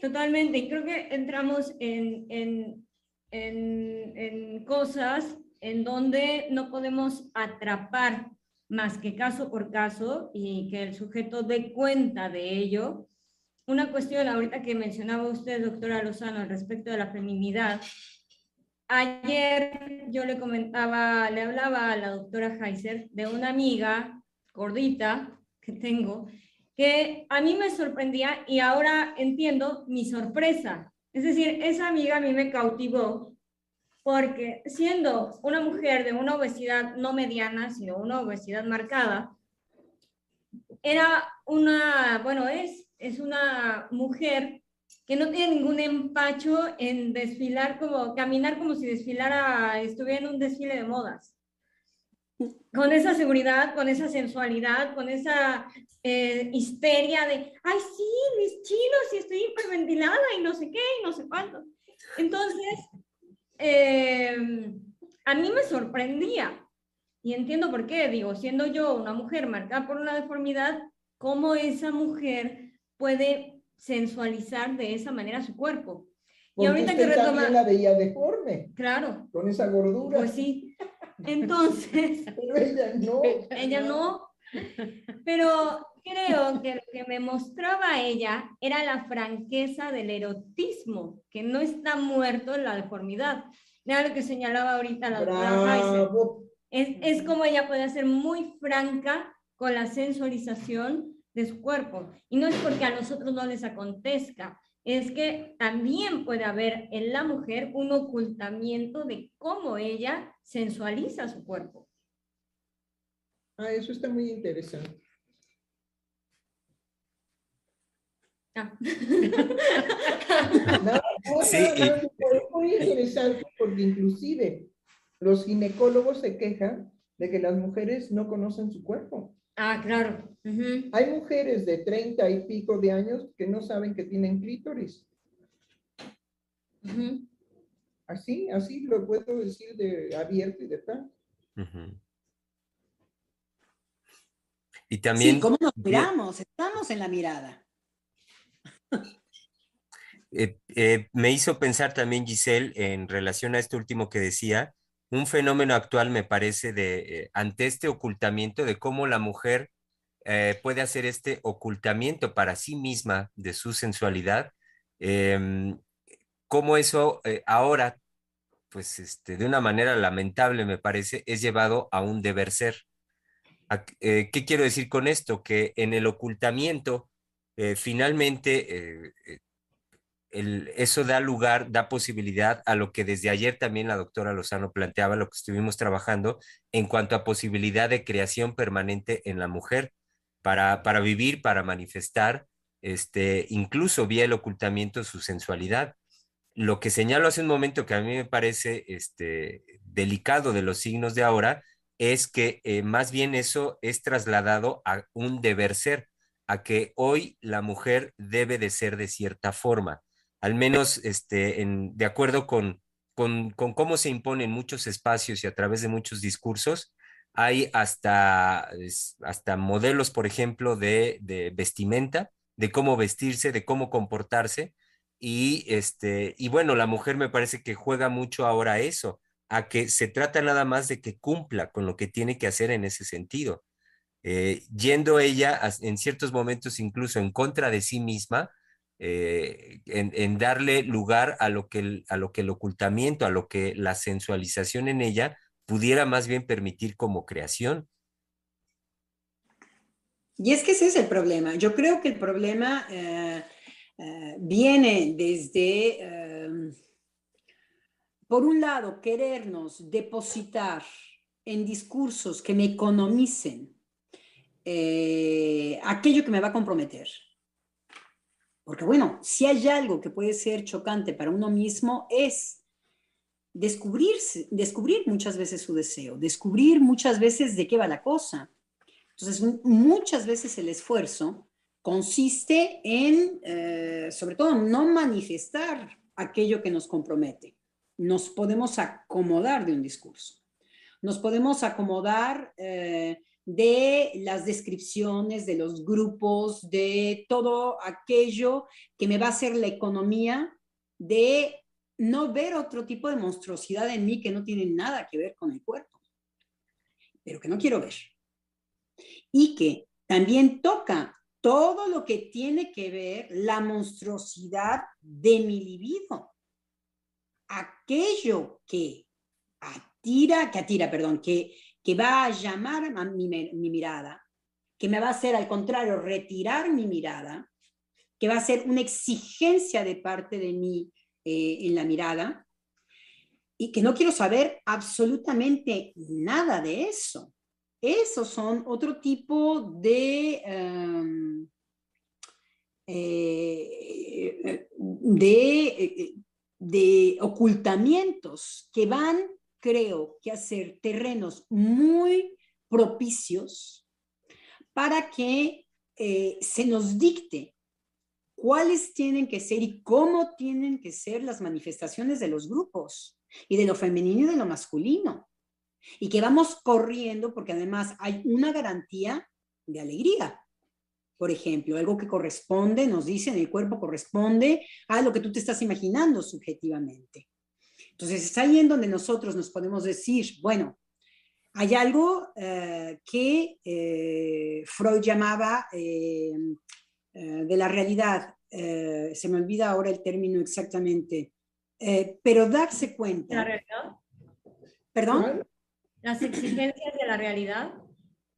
Totalmente. Creo que entramos en, en, en, en cosas en donde no podemos atrapar más que caso por caso y que el sujeto dé cuenta de ello. Una cuestión ahorita que mencionaba usted, doctora Lozano, al respecto de la feminidad. Ayer yo le comentaba, le hablaba a la doctora Heiser de una amiga gordita que tengo, que a mí me sorprendía y ahora entiendo mi sorpresa. Es decir, esa amiga a mí me cautivó porque siendo una mujer de una obesidad no mediana, sino una obesidad marcada, era una, bueno, es, es una mujer que no tiene ningún empacho en desfilar como, caminar como si desfilara, estuviera en un desfile de modas. Con esa seguridad, con esa sensualidad, con esa eh, histeria de, ay, sí, mis chinos, y estoy hiperventilada y no sé qué, y no sé cuánto. Entonces, Em, a mí me sorprendía. Y entiendo por qué, digo, siendo yo una mujer marcada por una deformidad, ¿cómo esa mujer puede sensualizar de esa manera su cuerpo? y ahorita que retoma... la veía deforme. Claro. Con esa gordura. Pues sí. Entonces... Pero ella no. Ella no. Pero creo que lo que me mostraba ella era la franqueza del erotismo, que no está muerto en la deformidad. Era lo que señalaba ahorita la doctora es, es como ella puede ser muy franca con la sensualización de su cuerpo. Y no es porque a nosotros no les acontezca, es que también puede haber en la mujer un ocultamiento de cómo ella sensualiza su cuerpo. Ah, eso está muy interesante. Ah. sí, es muy interesante porque inclusive los ginecólogos se quejan de que las mujeres no conocen su cuerpo. Ah, claro. Hay mujeres de 30 y pico de años que no saben que tienen clítoris. Así, así lo puedo decir de abierto y de tal. Y también... Sí, ¿cómo nos miramos? Estamos en la mirada. Eh, eh, me hizo pensar también, Giselle, en relación a esto último que decía, un fenómeno actual me parece de, eh, ante este ocultamiento de cómo la mujer puede hacer este ocultamiento para sí misma de su sensualidad, em, cómo eso ahora, pues este, de una manera lamentable me parece, es llevado a un deber ser. ¿Qué quiero decir con esto? Que en el ocultamiento, finalmente eso da lugar, da posibilidad a lo que desde ayer también la doctora Lozano planteaba, lo que estuvimos trabajando en cuanto a posibilidad de creación permanente en la mujer para, para vivir, para manifestar, este, incluso vía el ocultamiento su sensualidad. Lo que señalo hace un momento que a mí me parece este, delicado de los signos de ahora es que eh, más bien eso es trasladado a un deber ser, a que hoy la mujer debe de ser de cierta forma al menos este, en, de acuerdo con, con, cómo se imponen muchos espacios y a través de muchos discursos, hay hasta, hasta modelos, por ejemplo, de, de, vestimenta, de cómo vestirse, de cómo comportarse. Y, este, y bueno, la mujer me parece que juega mucho ahora eso, a que se trata nada más de que cumpla con lo que tiene que hacer en ese sentido. Eh, yendo ella en ciertos momentos incluso en contra de sí misma, eh, en, darle lugar a lo, que el, a lo que el ocultamiento, a lo que la sensualización en ella pudiera más bien permitir como creación. Y es que ese es el problema. Yo creo que el problema eh, eh, viene desde, por un lado, querernos depositar en discursos que me economicen aquello que me va a comprometer. Porque bueno, si hay algo que puede ser chocante para uno mismo es descubrirse, descubrir muchas veces su deseo, descubrir muchas veces de qué va la cosa. Entonces, muchas veces el esfuerzo consiste en, eh, sobre todo, no manifestar aquello que nos compromete. Nos podemos acomodar de un discurso. Nos podemos acomodar eh, de las descripciones, de los grupos, de todo aquello que me va a hacer la economía de no ver otro tipo de monstruosidad en mí que no tiene nada que ver con el cuerpo, pero que no quiero ver. Y que también toca todo lo que tiene que ver la monstruosidad de mi libido. Aquello que atira, que atira, perdón, que que va a llamar a mi, mirada, que me va a hacer al contrario retirar mi mirada, que va a ser una exigencia de parte de mí eh, en la mirada, y que no quiero saber absolutamente nada de eso. Esos son otro tipo de, em, eh, de, eh, de ocultamientos que van creo que hacer terrenos muy propicios para que eh, se nos dicte cuáles tienen que ser y cómo tienen que ser las manifestaciones de los grupos y de lo femenino y de lo masculino. Y que vamos corriendo porque además hay una garantía de alegría. Por ejemplo, algo que corresponde, nos dicen, el cuerpo corresponde a lo que tú te estás imaginando subjetivamente. Entonces es ahí en donde nosotros nos podemos decir, bueno, hay algo eh, que eh, Freud llamaba eh, de la realidad, se me olvida ahora el término exactamente, pero darse cuenta. ¿La realidad? ¿Perdón? ¿Las exigencias de la realidad?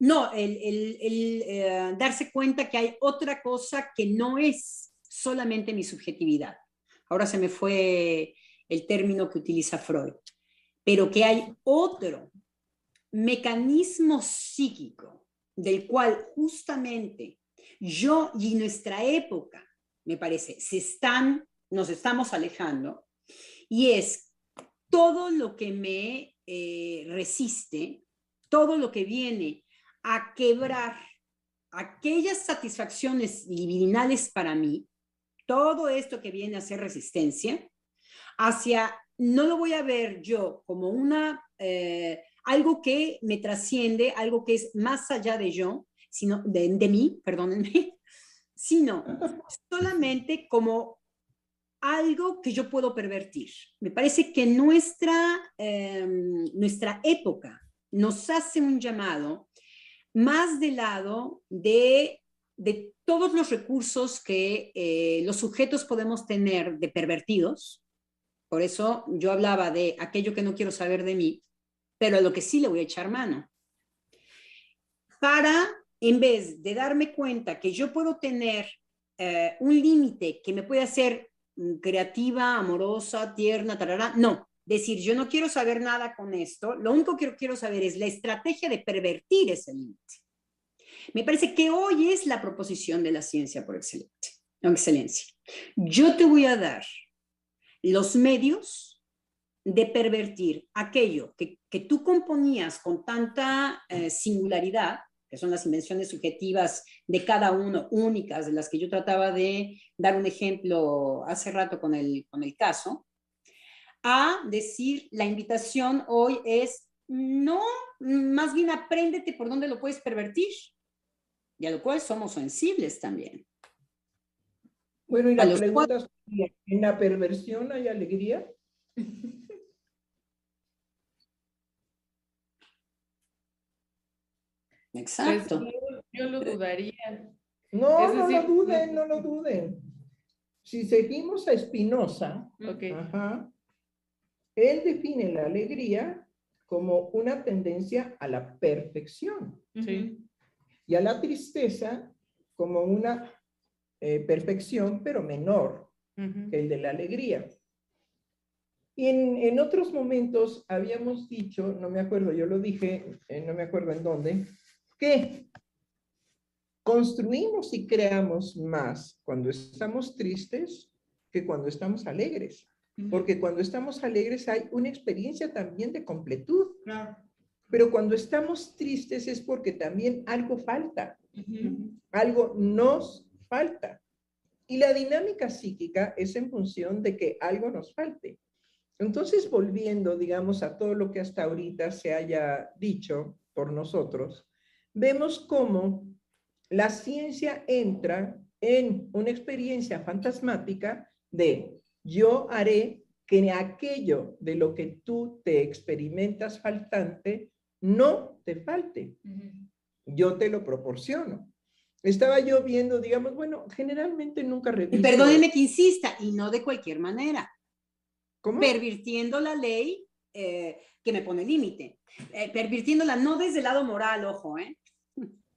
No, el, el darse cuenta que hay otra cosa que no es solamente mi subjetividad. Ahora se me fue el término que utiliza Freud, pero que hay otro mecanismo psíquico del cual justamente yo y nuestra época, me parece, se están, nos estamos alejando, y es todo lo que me eh, resiste, todo lo que viene a quebrar aquellas satisfacciones libidinales para mí, todo esto que viene a ser resistencia, hacia, no lo voy a ver yo como una eh, algo que me trasciende, algo que es más allá de yo, sino de, mí, perdónenme, sino solamente como algo que yo puedo pervertir. Me parece que nuestra, em, nuestra época nos hace un llamado más del lado de, de todos los recursos que eh, los sujetos podemos tener de pervertidos. Por eso yo hablaba de aquello que no quiero saber de mí, pero a lo que sí le voy a echar mano. Para, en vez de darme cuenta que yo puedo tener eh, un límite que me puede hacer mm, creativa, amorosa, tierna, tarara, no, decir, yo no quiero saber nada con esto, lo único que quiero saber es la estrategia de pervertir ese límite. Me parece que hoy es la proposición de la ciencia por excelencia. Yo te voy a dar los medios de pervertir aquello que, tú componías con tanta eh, singularidad, que son las invenciones subjetivas de cada uno, únicas, de las que yo trataba de dar un ejemplo hace rato con el, con el caso, a decir, la invitación hoy es, no, más bien apréndete por dónde lo puedes pervertir, y a lo cual somos sensibles también. Bueno, y la pregunta ¿en la perversión hay alegría? Exacto. Pues, yo, lo dudaría. No, no lo duden, no lo duden. Si seguimos a Spinoza, él define la alegría como una tendencia a la perfección. Y a la tristeza como una eh, perfección, pero menor que el de la alegría. Y en, en, otros momentos habíamos dicho, no me acuerdo, yo lo dije, eh, no me acuerdo en dónde, que construimos y creamos más cuando estamos tristes que cuando estamos alegres. Porque cuando estamos alegres hay una experiencia también de completud. Pero cuando estamos tristes es porque también algo falta. Algo nos falta. Y la dinámica psíquica es en función de que algo nos falte. Entonces, volviendo, digamos, a todo lo que hasta ahorita se haya dicho por nosotros, vemos cómo la ciencia entra en una experiencia fantasmática de yo haré que aquello de lo que tú te experimentas faltante no te falte. Yo te lo proporciono. Estaba yo viendo, digamos, bueno, generalmente nunca reviso. Perdóneme que insista, y no de cualquier manera. ¿Cómo? Pervirtiendo la ley eh, que me pone límite. Eh, pervirtiéndola no desde el lado moral, ojo, ¿eh?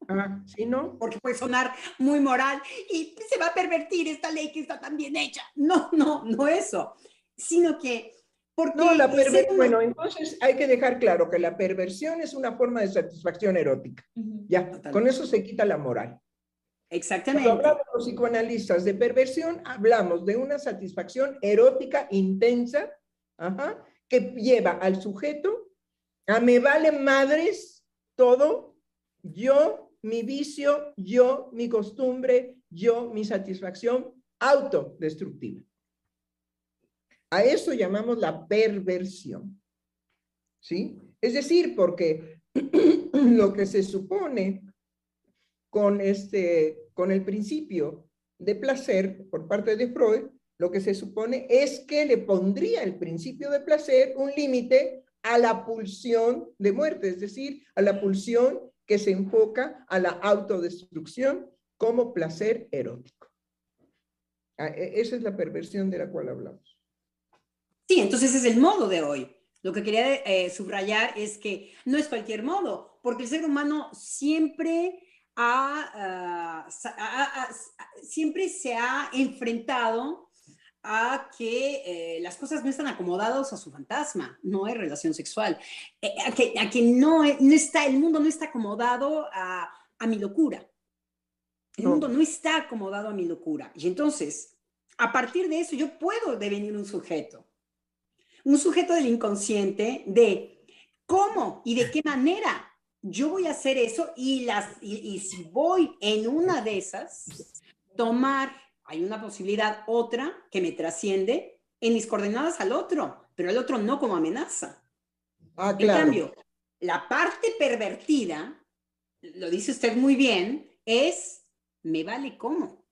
Ah, ¿sí, no? Porque puede sonar muy moral y se va a pervertir esta ley que está tan bien hecha. No, no, no eso, sino que... Porque no, la perversión, bueno, entonces hay que dejar claro que la perversión es una forma de satisfacción erótica. Ya, con eso se quita la moral. Exactamente. Cuando hablamos los psicoanalistas de perversión, hablamos de una satisfacción erótica intensa que lleva al sujeto a me vale madres todo, yo mi vicio, yo, mi costumbre, yo, mi satisfacción autodestructiva. A eso llamamos la perversión. ¿Sí? Es decir, porque lo que se supone con, este, con el principio de placer por parte de Freud, lo que se supone es que le pondría el principio de placer un límite a la pulsión de muerte, es decir, a la pulsión que se enfoca a la autodestrucción como placer erótico. Ah, e, esa es la perversión de la cual hablamos. Sí, entonces es el modo de hoy. Lo que quería eh, subrayar es que no es cualquier modo, porque el ser humano siempre, ah, siempre se ha enfrentado a que eh, las cosas no están acomodadas a su fantasma, no hay relación sexual, eh, a que, no, está, el mundo no está acomodado a mi locura. El mundo no está acomodado a mi locura. Y entonces, a partir de eso, yo puedo devenir un sujeto. Un sujeto del inconsciente de cómo y de qué manera yo voy a hacer eso y, las, y si voy en una de esas, tomar hay una posibilidad otra que me trasciende en mis coordenadas al otro, pero al otro no como amenaza. Ah, claro. En cambio, la parte pervertida, lo dice usted muy bien, es me vale cómo.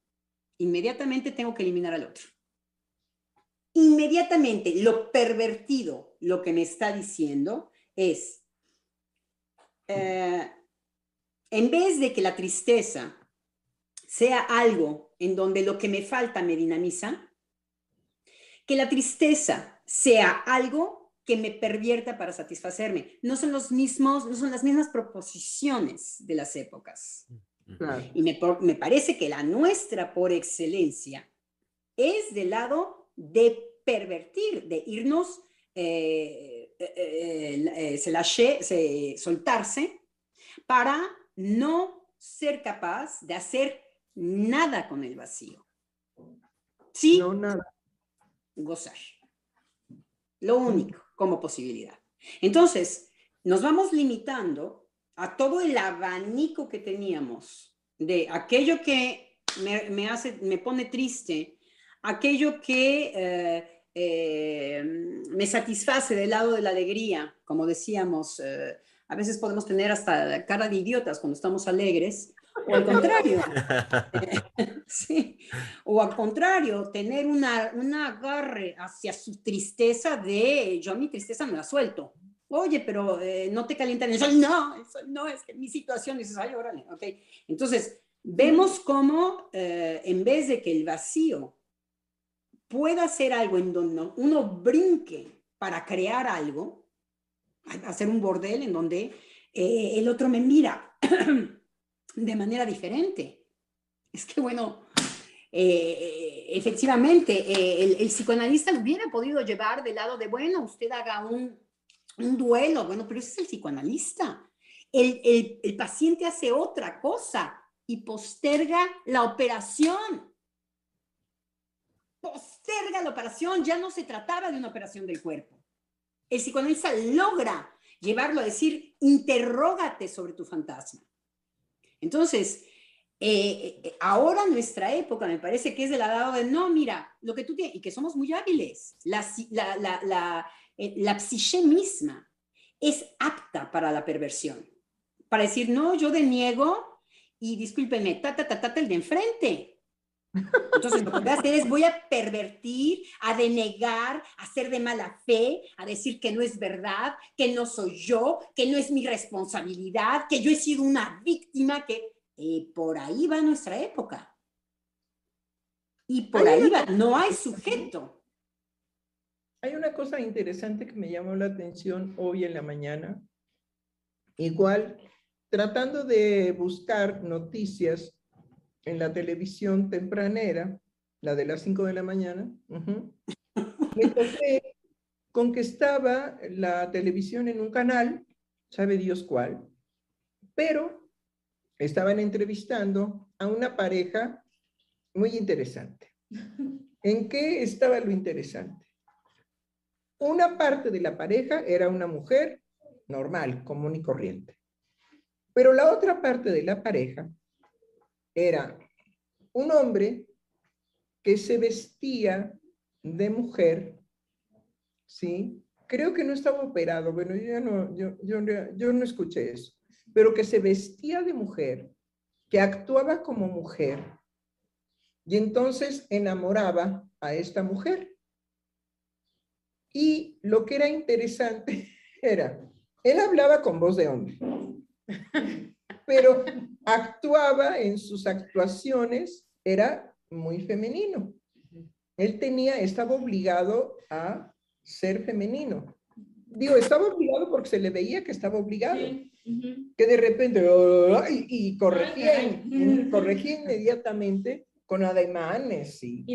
Inmediatamente tengo que eliminar al otro. Inmediatamente lo pervertido, lo que me está diciendo es, eh, en vez de que la tristeza sea algo en donde lo que me falta me dinamiza, que la tristeza sea algo que me pervierta para satisfacerme. No son los mismos, no son las mismas proposiciones de las épocas. Y me, me, parece que la nuestra por excelencia es del lado de pervertir, de irnos, eh, eh, eh se la se, soltarse para no ser capaz de hacer nada con el vacío. Sí, no, nada. gozar. Lo único como posibilidad. Entonces, nos vamos limitando a todo el abanico que teníamos de aquello que me, hace, me pone triste, aquello que eh, eh, me satisface del lado de la alegría, como decíamos, eh, a veces podemos tener hasta cara de idiotas cuando estamos alegres, o al contrario, sí, o al contrario, tener una, un agarre hacia su tristeza de yo mi tristeza me la suelto. Oye, pero eh, no te calientan el sol. No, el sol no, es que mi situación dices, ay, órale, ok. Entonces, vemos cómo eh, en vez de que el vacío pueda ser algo en donde uno brinque para crear algo, hacer un bordel en donde eh, el otro me mira de manera diferente. Es que, bueno, eh, efectivamente, eh, el, psicoanalista hubiera podido llevar del lado de, bueno, usted haga un, duelo, bueno, pero ese es el psicoanalista. El paciente hace otra cosa y posterga la operación. Posterga la operación, ya no se trataba de una operación del cuerpo. El psicoanalista logra llevarlo a decir, interrógate sobre tu fantasma. Entonces, eh, eh, ahora nuestra época me parece que es del lado de, no, mira, lo que tú tienes, y que somos muy hábiles, la, la, eh, psique misma es apta para la perversión, para decir, no, yo deniego y discúlpeme, ta, ta, ta, ta, el de enfrente. Entonces, lo que voy a hacer es voy a pervertir, a denegar, a hacer de mala fe, a decir que no es verdad, que no soy yo, que no es mi responsabilidad, que yo he sido una víctima, que eh, por ahí va nuestra época. Y por ahí va, no hay sujeto. Hay una cosa interesante que me llamó la atención hoy en la mañana. Igual, tratando de buscar noticias en la televisión tempranera, la de las 5 de la mañana, me topé con que estaba la televisión en un canal, sabe Dios cuál, pero estaban entrevistando a una pareja muy interesante. ¿En qué estaba lo interesante? Una parte de la pareja era una mujer normal, común y corriente. Pero la otra parte de la pareja era un hombre que se vestía de mujer, ¿sí? Creo que no estaba operado, bueno, yo no, yo, yo, no escuché eso, pero que se vestía de mujer, que actuaba como mujer, y entonces enamoraba a esta mujer. Y lo que era interesante dijera, él hablaba con voz de hombre, pero actuaba en sus actuaciones, era muy femenino. Él tenía, estaba obligado a ser femenino. Digo, estaba obligado porque se le veía que estaba obligado. Que de repente, y, corregía, corregía inmediatamente con ademanes y,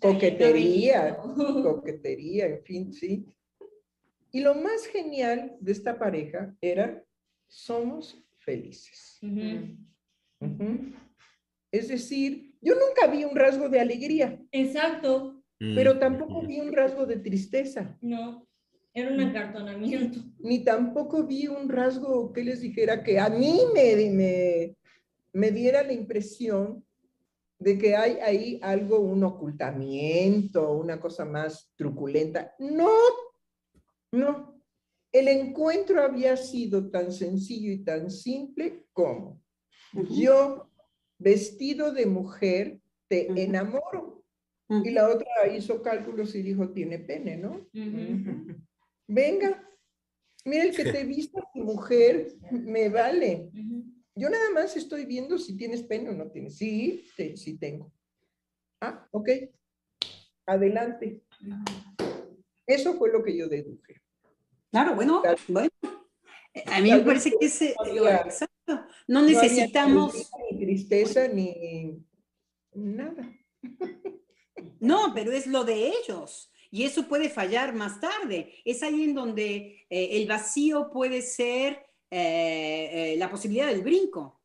coquetería, coquetería, en fin, sí. Y lo más genial de esta pareja era, somos felices. Es decir, yo nunca vi un rasgo de alegría. Exacto. Pero tampoco vi un rasgo de tristeza. No, era un acartonamiento. Ni tampoco vi un rasgo que les dijera que a mí me, me, me diera la impresión de que hay ahí algo, un ocultamiento, una cosa más truculenta. No, no. El encuentro había sido tan sencillo y tan simple como yo, vestido de mujer, te enamoro. Y la otra hizo cálculos y dijo, tiene pene, ¿no? Venga, mira el que te vista de mujer, me vale. Yo nada más estoy viendo si tienes pene o no tienes. Sí, sí tengo. Ah, ok. Adelante. Eso fue lo que yo deduje. Claro, bueno, bueno. A mí me parece que ese, exacto. No necesitamos ni tristeza ni nada. No, pero es lo de ellos. Y eso puede fallar más tarde. Es ahí en donde eh, el vacío puede ser eh, eh, la posibilidad del brinco.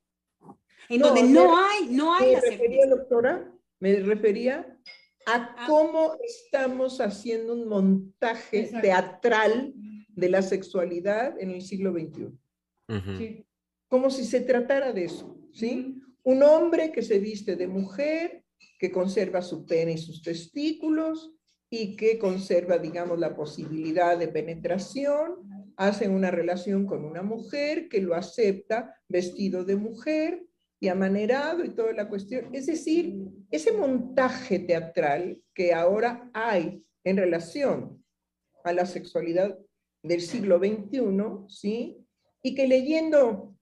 En donde no hay, no hay me refería, doctora, me refería a ah. cómo estamos haciendo un montaje teatral de la sexualidad en el siglo XXI. Como si se tratara de eso, ¿sí? Un hombre que se viste de mujer, que conserva su pene y sus testículos y que conserva, digamos, la posibilidad de penetración hacen una relación con una mujer que lo acepta vestido de mujer y amanerado y toda la cuestión. Es decir, ese montaje teatral que ahora hay en relación a la sexualidad del siglo XXI, ¿sí? Y que leyendo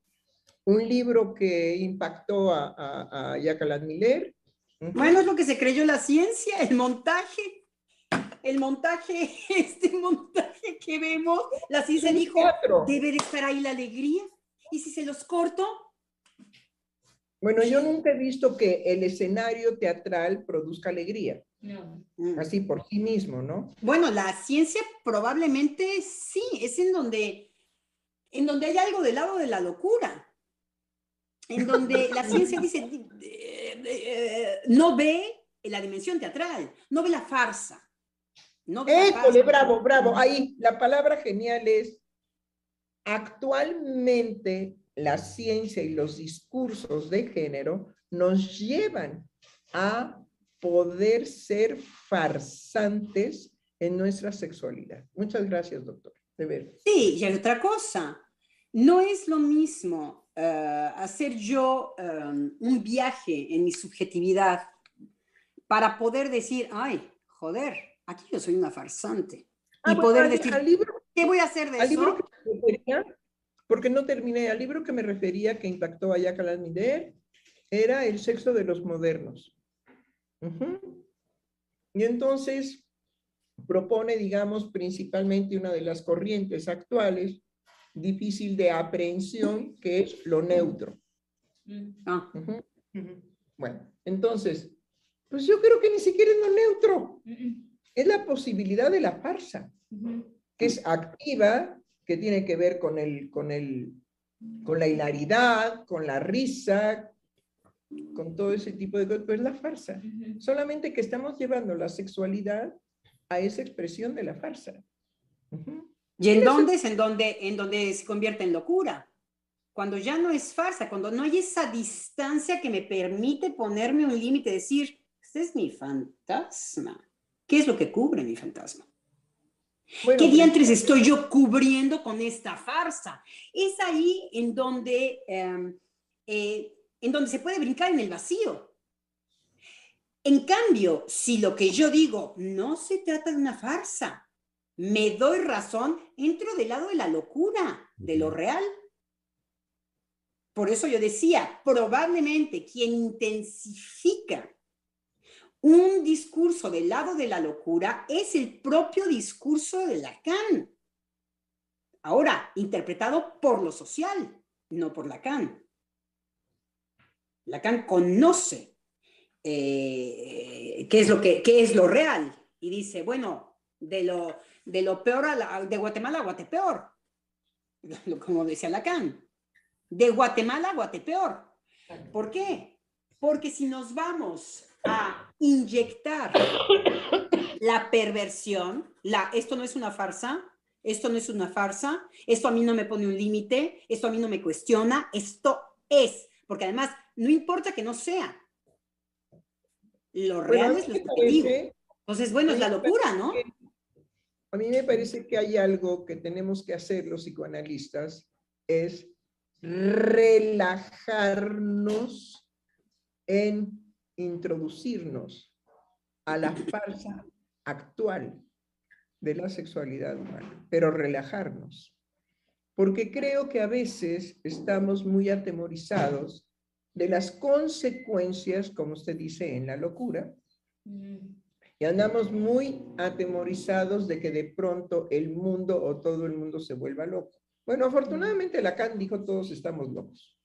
un libro que impactó a, a, a Jacques Miller. Bueno, es lo que se creyó la ciencia, el montaje el montaje, este montaje que vemos, la ciencia dijo, debe de estar ahí la alegría. ¿Y si se los corto? Bueno, yo nunca he visto que el escenario teatral produzca alegría. No. Mm. Así por sí mismo, ¿no? Bueno, la ciencia probablemente sí, es en donde, en donde hay algo del lado de la locura. En donde la ciencia dice, no ve la dimensión teatral, no ve la farsa. No École, bravo, bravo. Ahí, la palabra genial es, actualmente la ciencia y los discursos de género nos llevan a poder ser farsantes en nuestra sexualidad. Muchas gracias, doctor. De ver. Sí, y hay otra cosa. No es lo mismo eh, hacer yo eh, un viaje en mi subjetividad para poder decir, ay, joder, aquí yo soy una farsante. Ah, y poder decir, ¿qué voy a hacer de eso? porque no terminé, al libro que me refería que impactó a Jacques Mider era El sexo de los modernos. Y entonces propone, digamos, principalmente una de las corrientes actuales, difícil de aprehensión, que es lo neutro. Ah. Bueno, entonces, pues yo creo que ni siquiera es lo neutro. Es la posibilidad de la farsa, que es activa, que tiene que ver con, el, con, el, con la hilaridad, con la risa, con todo ese tipo de cosas, pero es la farsa. Solamente que estamos llevando la sexualidad a esa expresión de la farsa. ¿Y en dónde es en donde, en donde se convierte en locura? Cuando ya no es farsa, cuando no hay esa distancia que me permite ponerme un límite, decir, este es mi fantasma. ¿Qué es lo que cubre mi fantasma? ¿Qué diantres estoy yo cubriendo con esta farsa? Es ahí en donde, em, eh, en donde se puede brincar en el vacío. En cambio, si lo que yo digo no se trata de una farsa, me doy razón, entro del lado de la locura, de lo real. Por eso yo decía, probablemente quien intensifica un discurso del lado de la locura es el propio discurso de Lacan. Ahora, interpretado por lo social, no por Lacan. Lacan conoce eh, qué, es lo que, qué es lo real y dice, bueno, de lo, de lo peor a de Guatemala a Guatepeor, como decía Lacan, de Guatemala a Guatepeor. ¿Por qué? Porque si nos vamos a inyectar la perversión, la, esto no es una farsa, esto no es una farsa, esto a mí no me pone un límite, esto a mí no me cuestiona, esto es, porque además no importa que no sea. Lo real es lo que digo. Entonces, bueno, es la locura, ¿no? A mí me parece que hay algo que tenemos que hacer los psicoanalistas, es relajarnos en introducirnos a la farsa actual de la sexualidad humana, pero relajarnos. Porque creo que a veces estamos muy atemorizados de las consecuencias, como usted dice, en la locura, mm. y andamos muy atemorizados de que de pronto el mundo o todo el mundo se vuelva loco. Bueno, afortunadamente Lacan dijo todos estamos locos.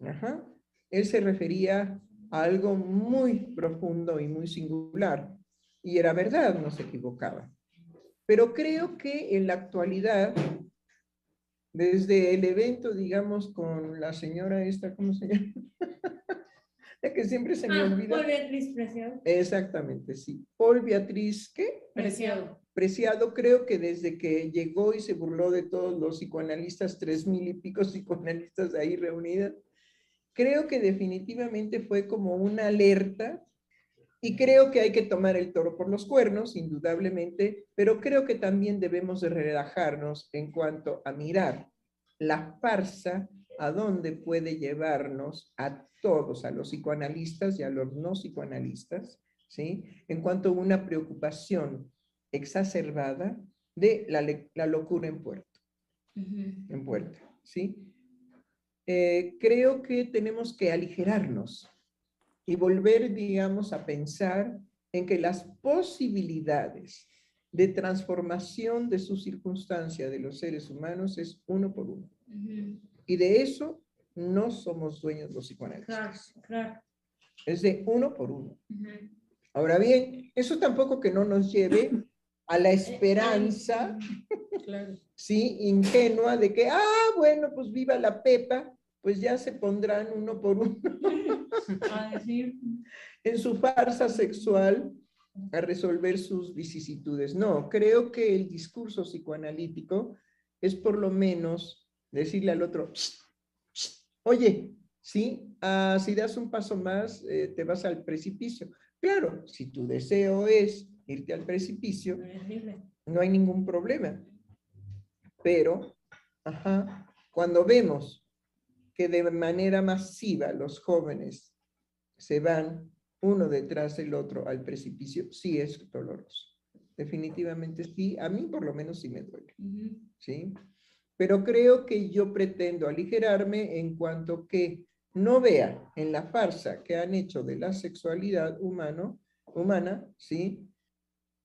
Ajá. Él se refería algo muy profundo y muy singular. Y era verdad, no se equivocaba. Pero creo que en la actualidad, desde el evento, digamos, con la señora esta, ¿cómo se llama? ya que siempre se me ah, olvida. Paul Beatriz Preciado. Exactamente, sí. Paul Beatriz, ¿qué? Preciado. Preciado, creo que desde que llegó y se burló de todos los psicoanalistas, tres mil y pico psicoanalistas ahí reunidas, creo que definitivamente fue como una alerta y creo que hay que tomar el toro por los cuernos, indudablemente, pero creo que también debemos de relajarnos en cuanto a mirar la farsa a dónde puede llevarnos a todos, a los psicoanalistas y a los no psicoanalistas, ¿sí? En cuanto a una preocupación exacerbada de la, locura en puerto, en puerto, ¿sí? Eh, creo que tenemos que aligerarnos y volver, digamos, a pensar en que las posibilidades de transformación de su circunstancia de los seres humanos es uno por uno. Y de eso no somos dueños los psicoanalistas. Es de uno por uno. Ahora bien, eso tampoco que no nos lleve a la esperanza, sí, ingenua de que, ah, bueno, pues viva la Pepa, pues ya se pondrán uno por uno en su farsa sexual a resolver sus vicisitudes. No, creo que el discurso psicoanalítico es por lo menos decirle al otro, oye, sí, ah, si das un paso más, eh, te vas al precipicio. Claro, si tu deseo es irte al precipicio, no hay ningún problema. Pero, ajá, cuando vemos que de manera masiva los jóvenes se van uno detrás del otro al precipicio, sí es doloroso. Definitivamente sí, a mí por lo menos sí me duele. ¿sí? Pero creo que yo pretendo aligerarme en cuanto que no vea en la farsa que han hecho de la sexualidad humano, humana, ¿sí?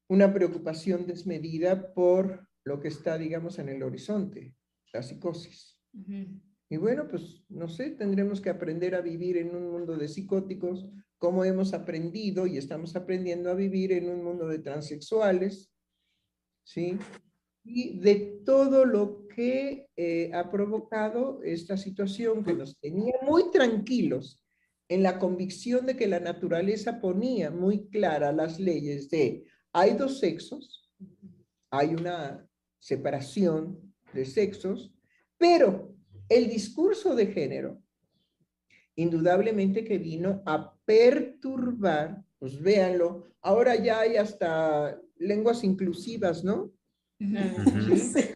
una preocupación desmedida por lo que está, digamos, en el horizonte, la psicosis. Y bueno, pues no sé, tendremos que aprender a vivir en un mundo de psicóticos, como hemos aprendido y estamos aprendiendo a vivir en un mundo de transexuales, ¿sí? Y de todo lo que eh, ha provocado esta situación que nos tenía muy tranquilos en la convicción de que la naturaleza ponía muy clara las leyes de hay dos sexos, hay una separación de sexos, pero el discurso de género, indudablemente que vino a perturbar, pues véanlo, ahora ya hay hasta lenguas inclusivas, ¿no?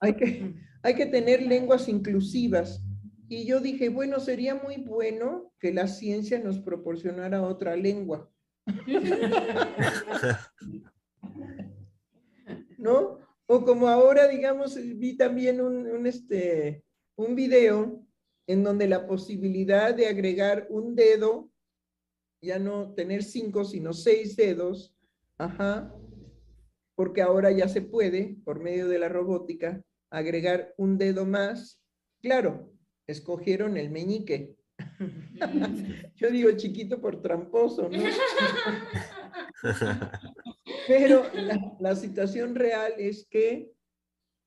Hay, que, hay que tener lenguas inclusivas. Y yo dije, bueno, sería muy bueno que la ciencia nos proporcionara otra lengua. como, como ahora, digamos, vi también un, un, este, un video en donde la posibilidad de agregar un dedo, ya no tener cinco, sino seis dedos, ajá, porque ahora ya se puede, por medio de la robótica, agregar un dedo más. Claro, escogieron el meñique. Yo digo chiquito por tramposo, ¿no? Pero la, la, situación real es que,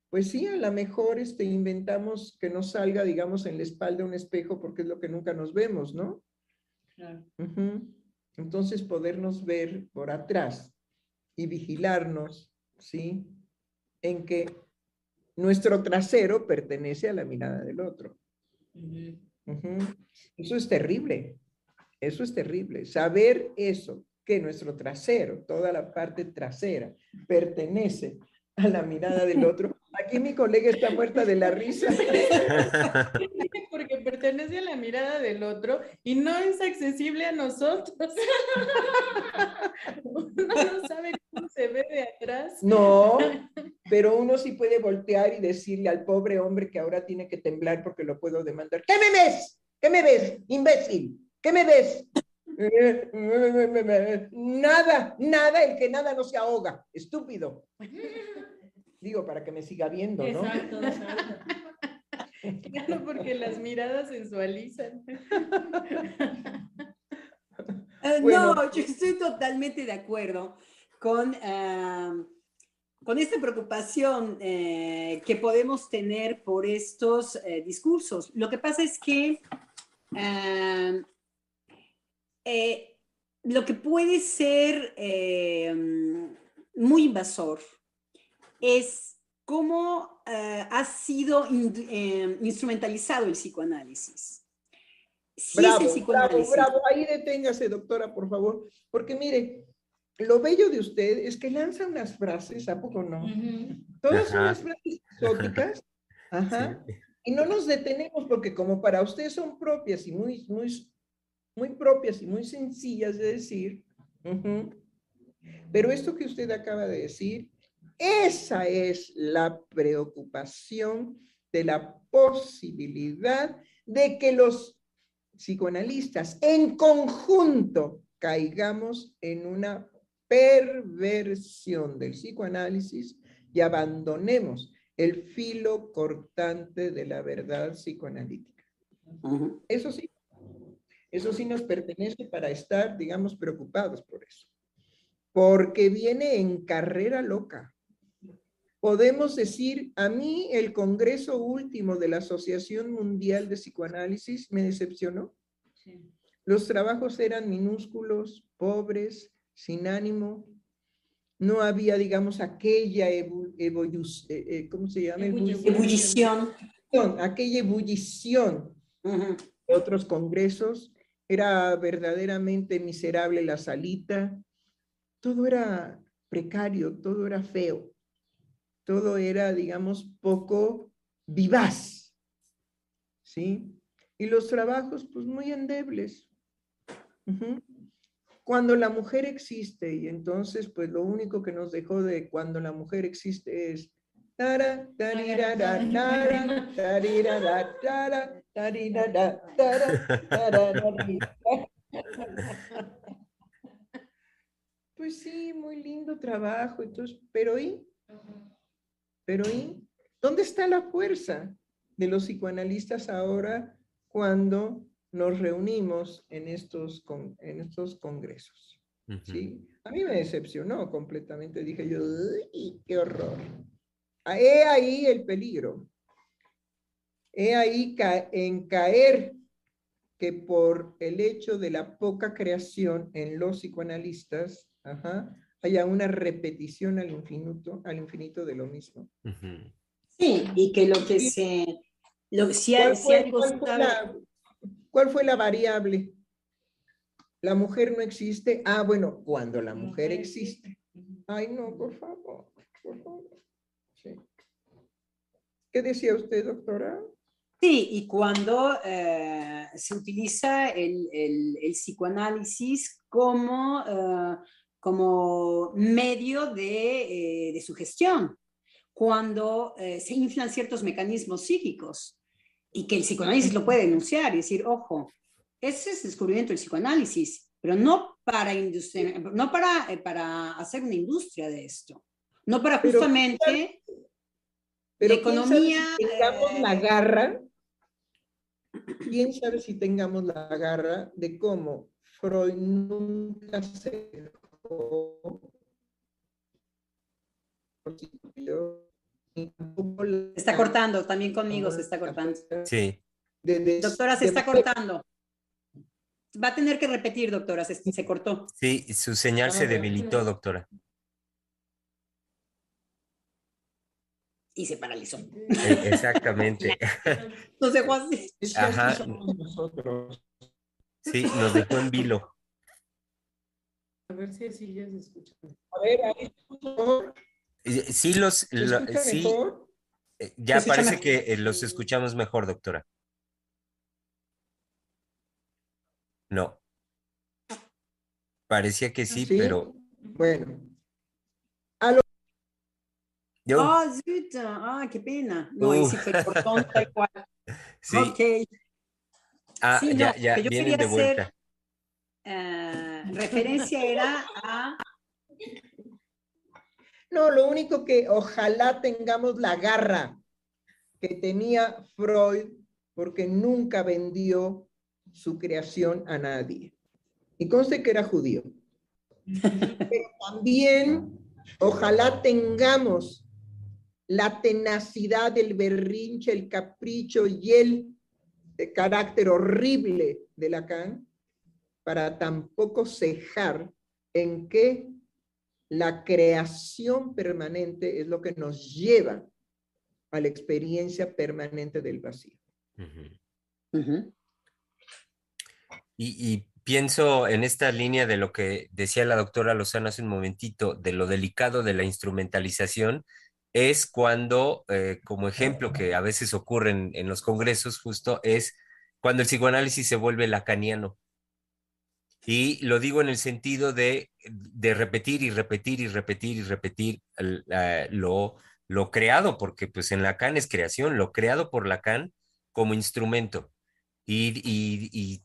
pues sí, a lo mejor este, inventamos que nos salga, digamos, en la espalda un espejo porque es lo que nunca nos vemos, ¿no? Claro. Uh -huh. Entonces, podernos ver por atrás y vigilarnos, ¿sí? En que nuestro trasero pertenece a la mirada del otro. Uh -huh. Uh -huh. Eso es terrible. Eso es terrible. Saber eso, que nuestro trasero, toda la parte trasera, pertenece a la mirada del otro. Aquí mi colega está muerta de la risa. Porque pertenece a la mirada del otro y no es accesible a nosotros. Uno no sabe cómo se ve de atrás. No, pero uno sí puede voltear y decirle al pobre hombre que ahora tiene que temblar porque lo puedo demandar. ¿Qué me ves? ¿Qué me ves, imbécil? ¿Qué me ves? Nada, nada, el que nada no se ahoga, estúpido. Digo, para que me siga viendo, ¿no? Exacto, exacto. Claro, porque las miradas sensualizan. Uh, bueno. No, yo estoy totalmente de acuerdo con, uh, con esta preocupación uh, que podemos tener por estos discursos. Lo que pasa es que eh, lo que puede ser eh, muy invasor es cómo eh, ha sido in, eh, instrumentalizado el psicoanálisis. Si bravo, es el psicoanálisis. Bravo, bravo, ahí deténgase, doctora, por favor, porque mire, lo bello de usted es que lanza unas frases, ¿a poco no? Uh -huh. Todas Ajá. unas frases exóticas, Ajá. Sí. Y no nos detenemos porque como para usted son propias y muy, muy muy propias y muy sencillas de decir, uh -huh. pero esto que usted acaba de decir, esa es la preocupación de la posibilidad de que los psicoanalistas en conjunto caigamos en una perversión del psicoanálisis y abandonemos el filo cortante de la verdad psicoanalítica. Uh -huh. Eso sí, eso sí nos pertenece para estar, digamos, preocupados por eso. Porque viene en carrera loca. Podemos decir, a mí el Congreso último de la Asociación Mundial de Psicoanálisis me decepcionó. Sí. Los trabajos eran minúsculos, pobres, sin ánimo. No había, digamos, aquella eh, eh, ¿cómo se llama? Ebullición. Aquella ebullición uh -huh. de otros congresos era verdaderamente miserable la salita, todo era precario, todo era feo, todo era, digamos, poco vivaz, ¿sí? Y los trabajos, pues, muy endebles. Cuando la mujer existe, y entonces, pues, lo único que nos dejó de cuando la mujer existe es Pues sí, muy lindo trabajo, entonces, pero ¿y? Pero ¿y? ¿Dónde está la fuerza de los psicoanalistas ahora cuando nos reunimos en estos, con, en estos congresos? Uh -huh. ¿Sí? A mí me decepcionó completamente, dije yo, qué horror! He ahí el peligro. He ahí ca en caer que por el hecho de la poca creación en los psicoanalistas, ajá, haya una repetición al infinito, al infinito de lo mismo. Sí, y que lo que se... Lo, si ¿Cuál, fue, ¿cuál, fue la, ¿Cuál fue la variable? La mujer no existe. Ah, bueno, cuando la mujer existe. Ay, no, por favor, por favor. Sí. ¿Qué decía usted, doctora? Sí, y cuando eh, se utiliza el, el, el psicoanálisis como, uh, como medio de, eh, de, sugestión. cuando eh, se inflan ciertos mecanismos psíquicos y que el psicoanálisis lo puede denunciar y decir, ojo, ese es el descubrimiento del psicoanálisis, pero no para, no para, eh, para hacer una industria de esto, no para justamente pero la economía... Si tengamos la garra, quién sabe si tengamos la garra de cómo Freud nunca se se está cortando, también conmigo se está cortando. Sí. doctora, se está cortando. Va a tener que repetir, doctora, se, se cortó. Sí, su señal se debilitó, doctora. y se paralizó. E, exactamente. Nos dejó así. Ajá. Sí, nos dejó en vilo. A ver si así ya se escucha. A ver, ahí Sí, los, sí, eh, ya parece que eh, los escuchamos mejor, doctora. No. Parecía que sí, pero. Bueno. Yo. Ah, ah, qué pena. No, uh. sí fue cortón tal cual. Sí. Ok. Ah, ya, ya, vienen de vuelta. Hacer, eh, referencia era a no, lo único que ojalá tengamos la garra que tenía Freud porque nunca vendió su creación a nadie. Y conste que era judío. Pero también ojalá tengamos la tenacidad, el berrinche, el capricho y el carácter horrible de Lacan para tampoco cejar en que la creación permanente es lo que nos lleva a la experiencia permanente del vacío. y, pienso en esta línea de lo que decía la doctora Lozano hace un momentito, de lo delicado de la instrumentalización, es cuando, eh, como ejemplo que a veces ocurre en, en los congresos, justo es cuando el psicoanálisis se vuelve lacaniano. Y lo digo en el sentido de, repetir y repetir y repetir y repetir lo, lo creado, porque pues en Lacan es creación, lo creado por Lacan como instrumento. Y, y,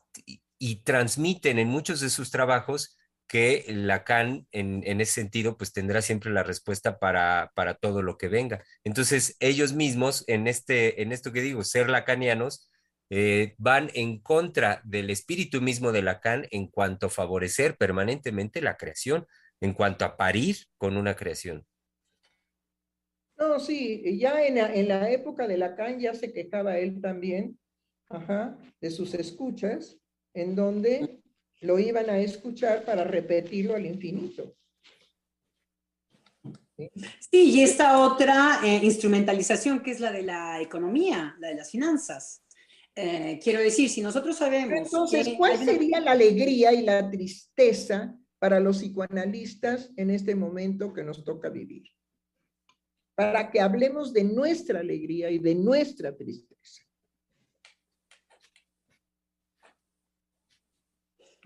y, transmiten en muchos de sus trabajos que Lacan en, en, ese sentido pues tendrá siempre la respuesta para, para todo lo que venga. Entonces ellos mismos en, este, en esto que digo, ser lacanianos, eh, van en contra del espíritu mismo de Lacan en cuanto a favorecer permanentemente la creación, en cuanto a parir con una creación. No, sí, ya en la, en la época de Lacan ya se quejaba él también ajá, de sus escuchas, en donde lo iban a escuchar para repetirlo al infinito. Sí, y esta otra eh, instrumentalización que es la de la economía, la de las finanzas. Eh, quiero decir, si nosotros sabemos... Entonces, ¿cuál sería la alegría y la tristeza para los psicoanalistas en este momento que nos toca vivir? Para que hablemos de nuestra alegría y de nuestra tristeza.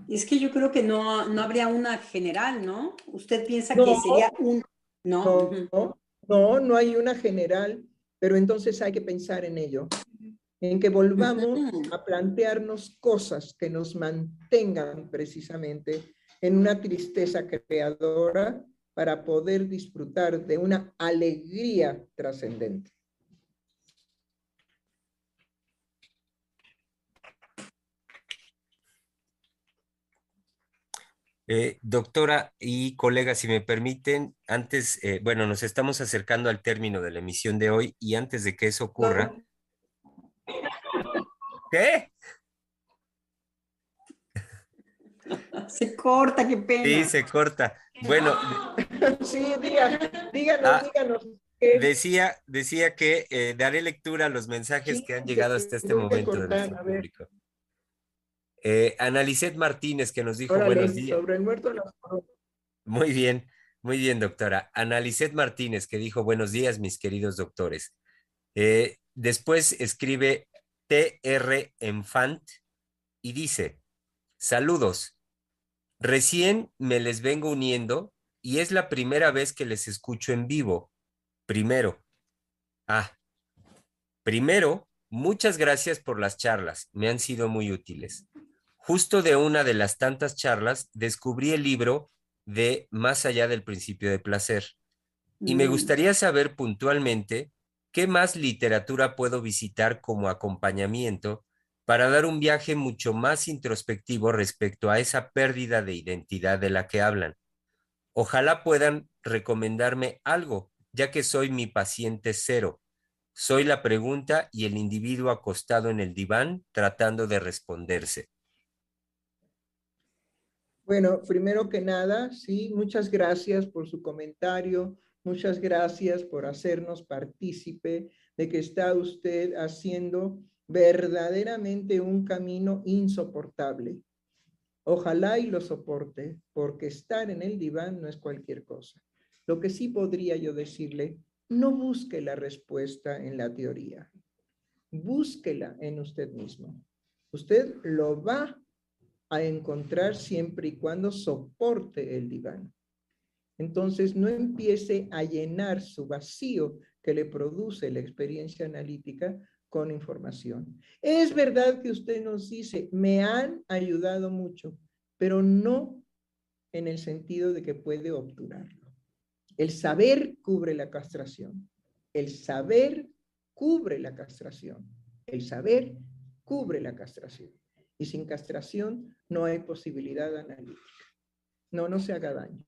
Es que yo creo que no, no habría una general, ¿no? Usted piensa que sería un... No. no, no, no hay una general, pero entonces hay que pensar en ello en que volvamos a plantearnos cosas que nos mantengan precisamente en una tristeza creadora para poder disfrutar de una alegría trascendente. Eh, doctora y colega, si me permiten, antes, eh, bueno, nos estamos acercando al término de la emisión de hoy y antes de que eso ocurra, ¿Qué? Se corta, qué pena. Sí, se corta. Bueno. Sí, díganos, ah, díganos. Decía, decía que eh, daré lectura a los mensajes que han llegado hasta este momento de nuestro público. Eh, Analicet Martínez, que nos dijo buenos días. Sobre el muerto Muy bien, muy bien, doctora. Analicet Martínez, que dijo buenos días, mis queridos doctores. Eh, después escribe TR Enfant y dice, saludos, recién me les vengo uniendo y es la primera vez que les escucho en vivo. Primero, Ah, primero, muchas gracias por las charlas, me han sido muy útiles. Justo de una de las tantas charlas descubrí el libro de Más allá del principio de placer. Y me Mm. gustaría saber puntualmente qué más literatura puedo visitar como acompañamiento para dar un viaje mucho más introspectivo respecto a esa pérdida de identidad de la que hablan. Ojalá puedan recomendarme algo, ya que soy mi paciente cero. Soy la pregunta y el individuo acostado en el diván tratando de responderse. Bueno, primero que nada, sí, muchas gracias por su comentario, muchas gracias por hacernos partícipe de que está usted haciendo verdaderamente un camino insoportable. Ojalá y lo soporte, porque estar en el diván no es cualquier cosa. Lo que sí podría yo decirle, no busque la respuesta en la teoría, búsquela en usted mismo. Usted lo va a encontrar siempre y cuando soporte el diván. Entonces, no empiece a llenar su vacío que le produce la experiencia analítica con información. Es verdad que usted nos dice, me han ayudado mucho, pero no en el sentido de que puede obturarlo. El saber cubre la castración. El saber cubre la castración. El saber cubre la castración. Y sin castración no hay posibilidad analítica. No, no se haga daño.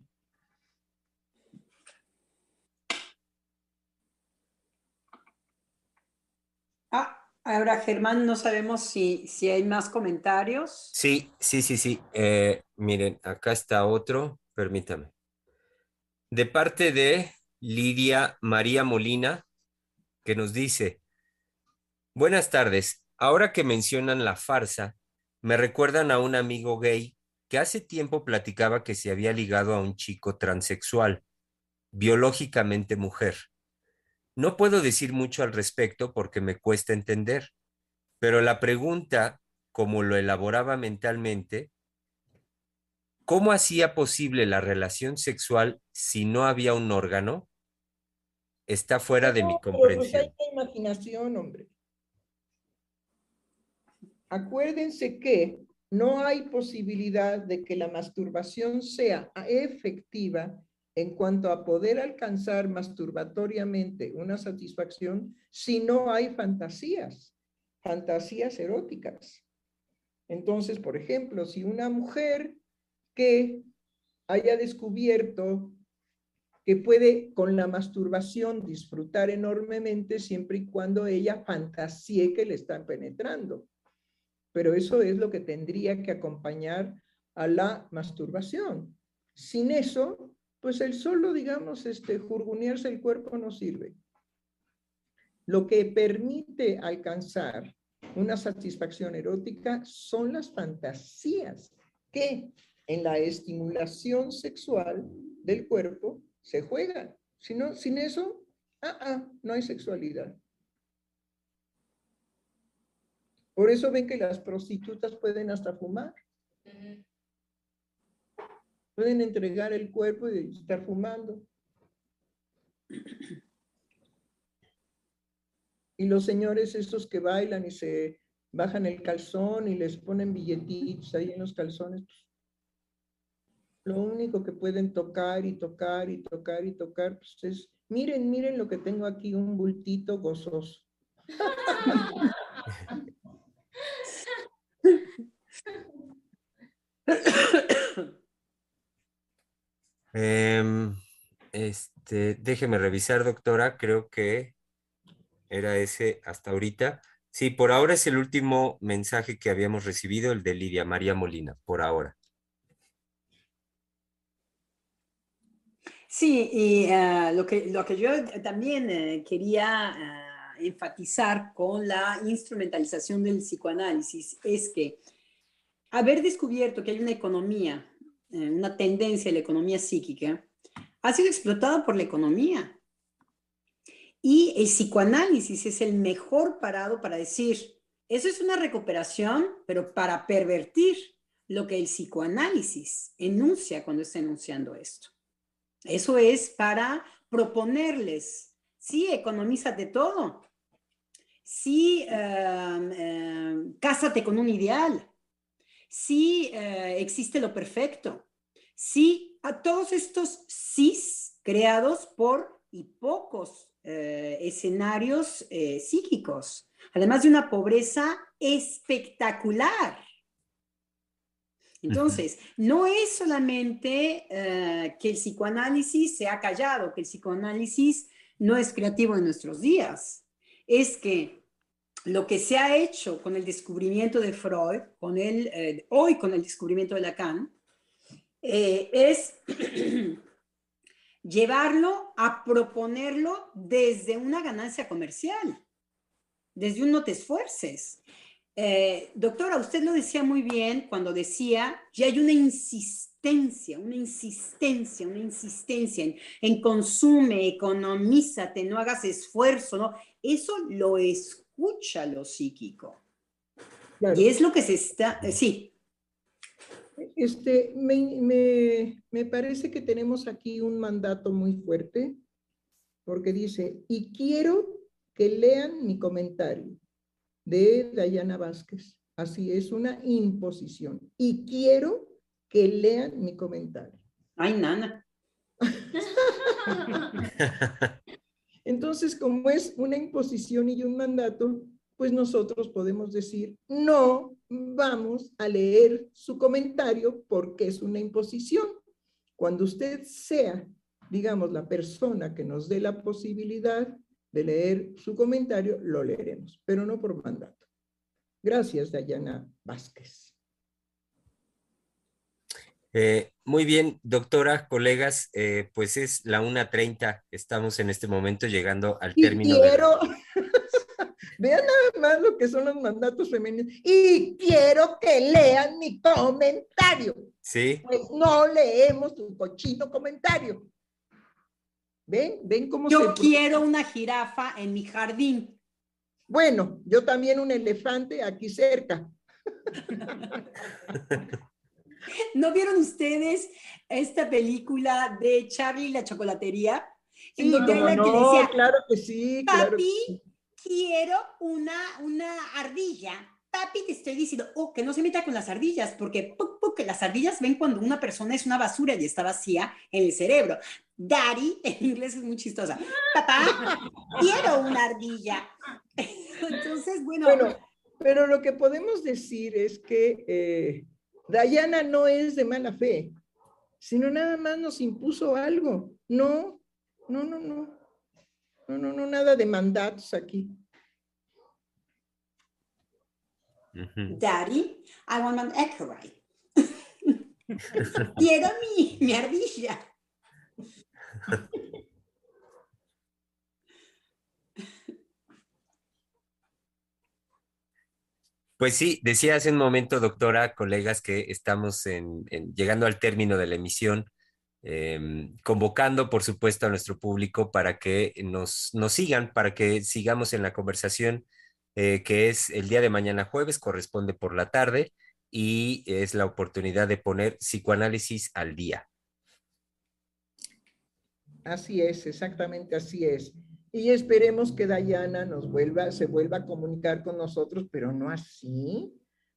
Ah, ahora Germán, no sabemos si, si hay más comentarios. Sí, sí, sí, sí. Eh, miren, acá está otro, permítame. De parte de Lidia María Molina, que nos dice, buenas tardes, ahora que mencionan la farsa, me recuerdan a un amigo gay que hace tiempo platicaba que se había ligado a un chico transexual, biológicamente mujer. No puedo decir mucho al respecto porque me cuesta entender, pero la pregunta, como lo elaboraba mentalmente, ¿cómo hacía posible la relación sexual si no había un órgano? Está fuera de mi pero comprensión. Pues hay imaginación, hombre. Acuérdense que no hay posibilidad de que la masturbación sea efectiva en cuanto a poder alcanzar masturbatoriamente una satisfacción si no hay fantasías, fantasías eróticas. Entonces, por ejemplo, si una mujer que haya descubierto que puede con la masturbación disfrutar enormemente siempre y cuando ella fantasíe que le están penetrando. Pero eso es lo que tendría que acompañar a la masturbación. Sin eso, pues el solo, digamos, este, jurgunearse el cuerpo no sirve. Lo que permite alcanzar una satisfacción erótica son las fantasías que en la estimulación sexual del cuerpo se juegan. Si no, sin eso, ah, ah, no hay sexualidad. Por eso ven que las prostitutas pueden hasta fumar. Pueden entregar el cuerpo y estar fumando. Y los señores estos que bailan y se bajan el calzón y les ponen billetitos ahí en los calzones, pues, lo único que pueden tocar y tocar y tocar y tocar pues, es, miren, miren lo que tengo aquí, un bultito gozoso. Em, este, déjeme revisar, doctora. Creo que era ese hasta ahorita. Sí, por ahora es el último mensaje que habíamos recibido, el de Lidia María Molina, por ahora. Sí, y ah, lo, que, lo que yo también eh, quería ah, enfatizar con la instrumentalización del psicoanálisis es que haber descubierto que hay una economía, una tendencia de la economía psíquica, ha sido explotada por la economía. Y el psicoanálisis es el mejor parado para decir, eso es una recuperación, pero para pervertir lo que el psicoanálisis enuncia cuando está enunciando esto. Eso es para proponerles sí, economízate todo. Sí, em, cásate con un ideal. Sí, eh, existe lo perfecto. Sí, a todos estos sís creados por y pocos eh, escenarios eh, psíquicos, además de una pobreza espectacular. Entonces, no es solamente que el psicoanálisis se ha callado, que el psicoanálisis no es creativo en nuestros días, es que lo que se ha hecho con el descubrimiento de Freud, con el, eh, hoy con el descubrimiento de Lacan, eh, es llevarlo a proponerlo desde una ganancia comercial, desde un no te esfuerces. Eh, doctora, usted lo decía muy bien cuando decía, ya hay una insistencia, una insistencia, una insistencia en, en consume, economízate, no hagas esfuerzo, ¿no? Eso lo escucha lo psíquico. Y es lo que se está, eh, sí. Este, me, me parece que tenemos aquí un mandato muy fuerte, porque dice, y quiero que lean mi comentario de Dayana Vázquez. Así es una imposición. Y quiero que lean mi comentario. Ay, nana. Entonces, como es una imposición y un mandato, pues nosotros podemos decir, no vamos a leer su comentario porque es una imposición. Cuando usted sea, digamos, la persona que nos dé la posibilidad de leer su comentario, lo leeremos, pero no por mandato. Gracias, Dayana Vázquez. Eh, muy bien, doctora, colegas, eh, pues es la 1.30, estamos en este momento llegando al término. Quiero, vean nada más lo que son los mandatos femeninos, y quiero que lean mi comentario. Sí. Pues no leemos tu cochino comentario. ¿Ven? ¿Ven cómo Yo quiero una jirafa en mi jardín. Bueno, yo también un elefante aquí cerca. ¿No vieron ustedes esta película de Charlie y la chocolatería? Sí, no, decía, claro que sí. Papi, quiero una, una ardilla. Papi, te estoy diciendo, oh, que no se meta con las ardillas, porque que las ardillas ven cuando una persona es una basura y está vacía en el cerebro. Daddy, en inglés es muy chistosa. Papá, quiero una ardilla. Entonces, bueno. Bueno, pero lo que podemos decir es que eh, Dayana no es de mala fe, sino nada más nos impuso algo. No, no, no, no. No, no, no, nada de mandatos aquí. Daddy, I want an Eckerite. Quiero mi, mi ardilla. Pues sí, decía hace un momento, doctora, colegas, que estamos llegando al término de la emisión, em, convocando, por supuesto, a nuestro público para que nos, nos sigan, para que sigamos en la conversación, eh, que es el día de mañana jueves, corresponde por la tarde, y es la oportunidad de poner psicoanálisis al día. Así es, exactamente así es. Y esperemos que Dayana nos vuelva, se vuelva a comunicar con nosotros, pero no así,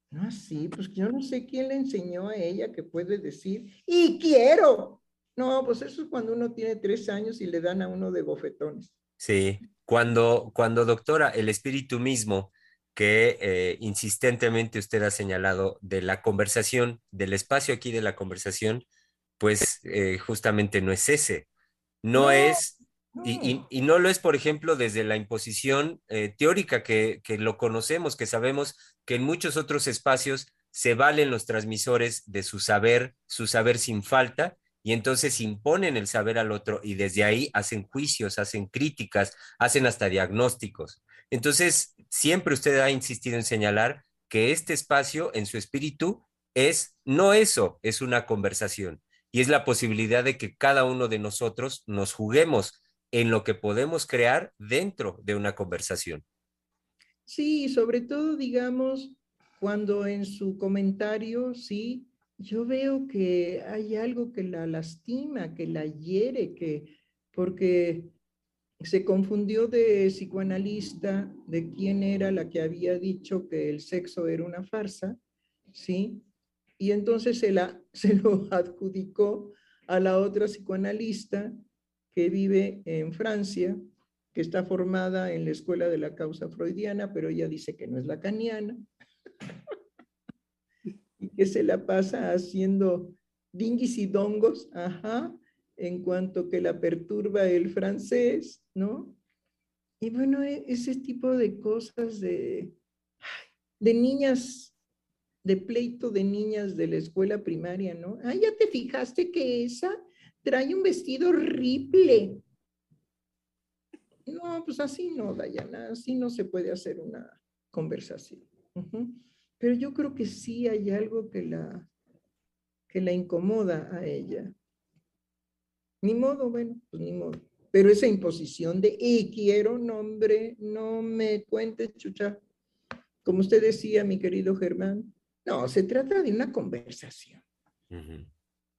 no así, pues yo no sé quién le enseñó a ella que puede decir, y quiero. No, pues eso es cuando uno tiene tres años y le dan a uno de bofetones. Sí, cuando, cuando doctora, el espíritu mismo que eh, insistentemente usted ha señalado de la conversación, del espacio aquí de la conversación, pues eh, justamente no es ese. No, es, Y, no lo es, por ejemplo, desde la imposición eh, teórica que, que lo conocemos, que sabemos que en muchos otros espacios se valen los transmisores de su saber, su saber sin falta, y entonces imponen el saber al otro y desde ahí hacen juicios, hacen críticas, hacen hasta diagnósticos. Entonces, siempre usted ha insistido en señalar que este espacio en su espíritu es no eso, es una conversación y es la posibilidad de que cada uno de nosotros nos juguemos en lo que podemos crear dentro de una conversación. Sí, sobre todo, digamos, cuando en su comentario, sí, yo veo que hay algo que la lastima, que la hiere, que, porque se confundió de psicoanalista, de quién era la que había dicho que el sexo era una farsa, ¿sí? Y entonces se, la, se lo adjudicó a la otra psicoanalista que vive en Francia, que está formada en la escuela de la causa freudiana, pero ella dice que no es lacaniana, y que se la pasa haciendo dinguis y dongos, ajá, en cuanto que la perturba el francés, ¿no? Y bueno, e, ese tipo de cosas de, de niñas, de pleito de niñas de la escuela primaria, ¿no? Ah, ya te fijaste que esa trae un vestido horrible. No, pues así no, Dayana, así no se puede hacer una conversación. Pero yo creo que sí hay algo que la, que la incomoda a ella. Ni modo, bueno, pues ni modo. Pero esa imposición de, y quiero nombre, no me cuentes, chucha. Como usted decía, mi querido Germán, no, se trata de una conversación.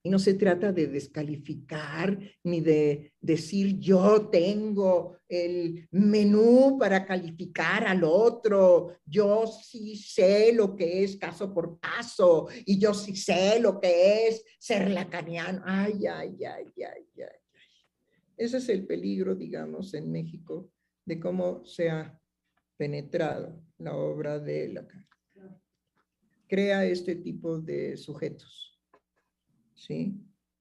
Y no se trata de descalificar ni de decir yo tengo el menú para calificar al otro, yo sí sé lo que es caso por caso y yo sí sé lo que es ser lacaniano. Ay, ay, ay, ay, ay. Ese es el peligro, digamos, en México de cómo se ha penetrado la obra de Lacan. Crea este tipo de sujetos ¿sí?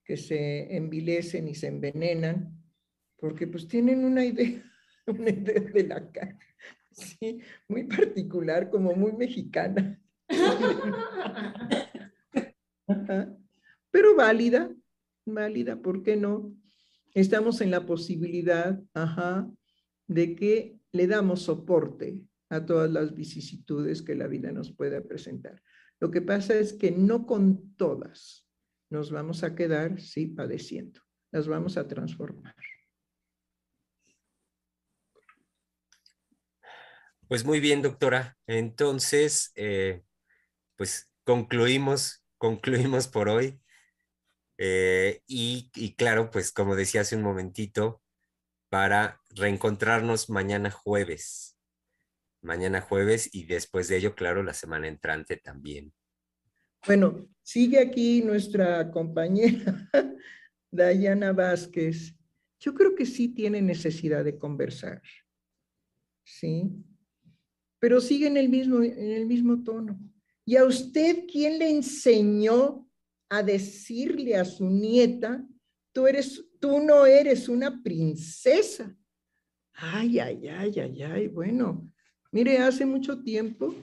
Que se envilecen y se envenenan, porque pues tienen una idea, una idea de la cara, ¿sí? Muy particular, como muy mexicana. Pero válida, válida, ¿por qué no? Estamos en la posibilidad, ajá, de que le damos soporte a todas las vicisitudes que la vida nos pueda presentar. Lo que pasa es que no con todas nos vamos a quedar, sí, padeciendo. Las vamos a transformar. Pues muy bien, doctora. Entonces, eh, pues concluimos, concluimos por hoy. Eh, y, y, claro, pues como decía hace un momentito, para reencontrarnos mañana jueves. Mañana jueves y después de ello, claro, la semana entrante también. Bueno, sigue aquí nuestra compañera Dayana Vázquez. Yo creo que sí tiene necesidad de conversar, ¿sí? Pero sigue en el mismo, en el mismo tono. ¿Y a usted quién le enseñó a decirle a su nieta, tú, eres, tú no eres una princesa? Ay, ay, ay, ay, ay, bueno. Mire, hace mucho tiempo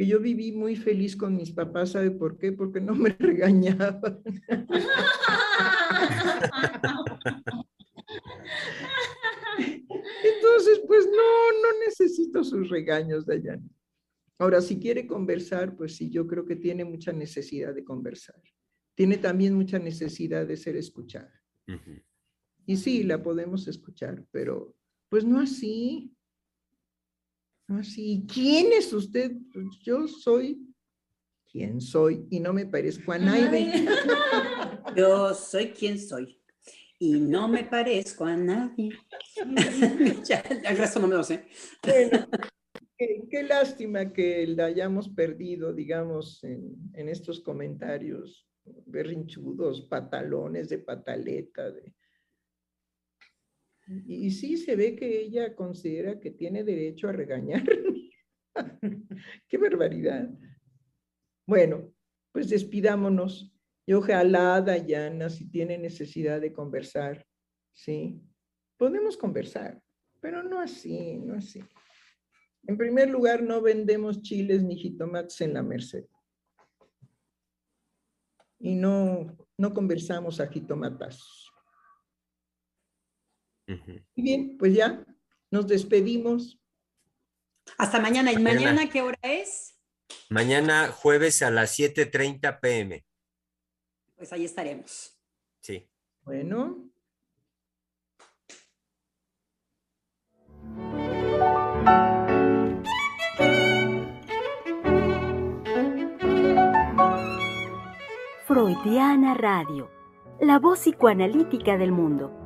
que yo viví muy feliz con mis papás, ¿sabe por qué? Porque no me regañaban. Entonces, pues no, no necesito sus regaños, Dayana. Ahora, si quiere conversar, pues sí, yo creo que tiene mucha necesidad de conversar. Tiene también mucha necesidad de ser escuchada. Y sí, la podemos escuchar, pero pues no así. Así, ¿quién es usted? Pues yo soy quien soy y no me parezco a nadie. Yo soy quien soy y no me parezco a nadie. ya, el resto no me lo sé. qué, lástima que la hayamos perdido, digamos, en, en estos comentarios berrinchudos, patalones de pataleta, de, y, sí se ve que ella considera que tiene derecho a regañar. ¡Qué barbaridad! Bueno, pues despidámonos. Y ojalá Dayana, si tiene necesidad de conversar, ¿sí? Podemos conversar, pero no así, no así. En primer lugar, no vendemos chiles ni jitomates en la Merced. Y no, no conversamos a jitomatazos. Muy bien, pues ya nos despedimos. Hasta mañana. ¿Y mañana, qué hora es? Mañana jueves a las 7.30 pm. Pues ahí estaremos. Sí. Bueno. Freudiana Radio, la voz psicoanalítica del mundo.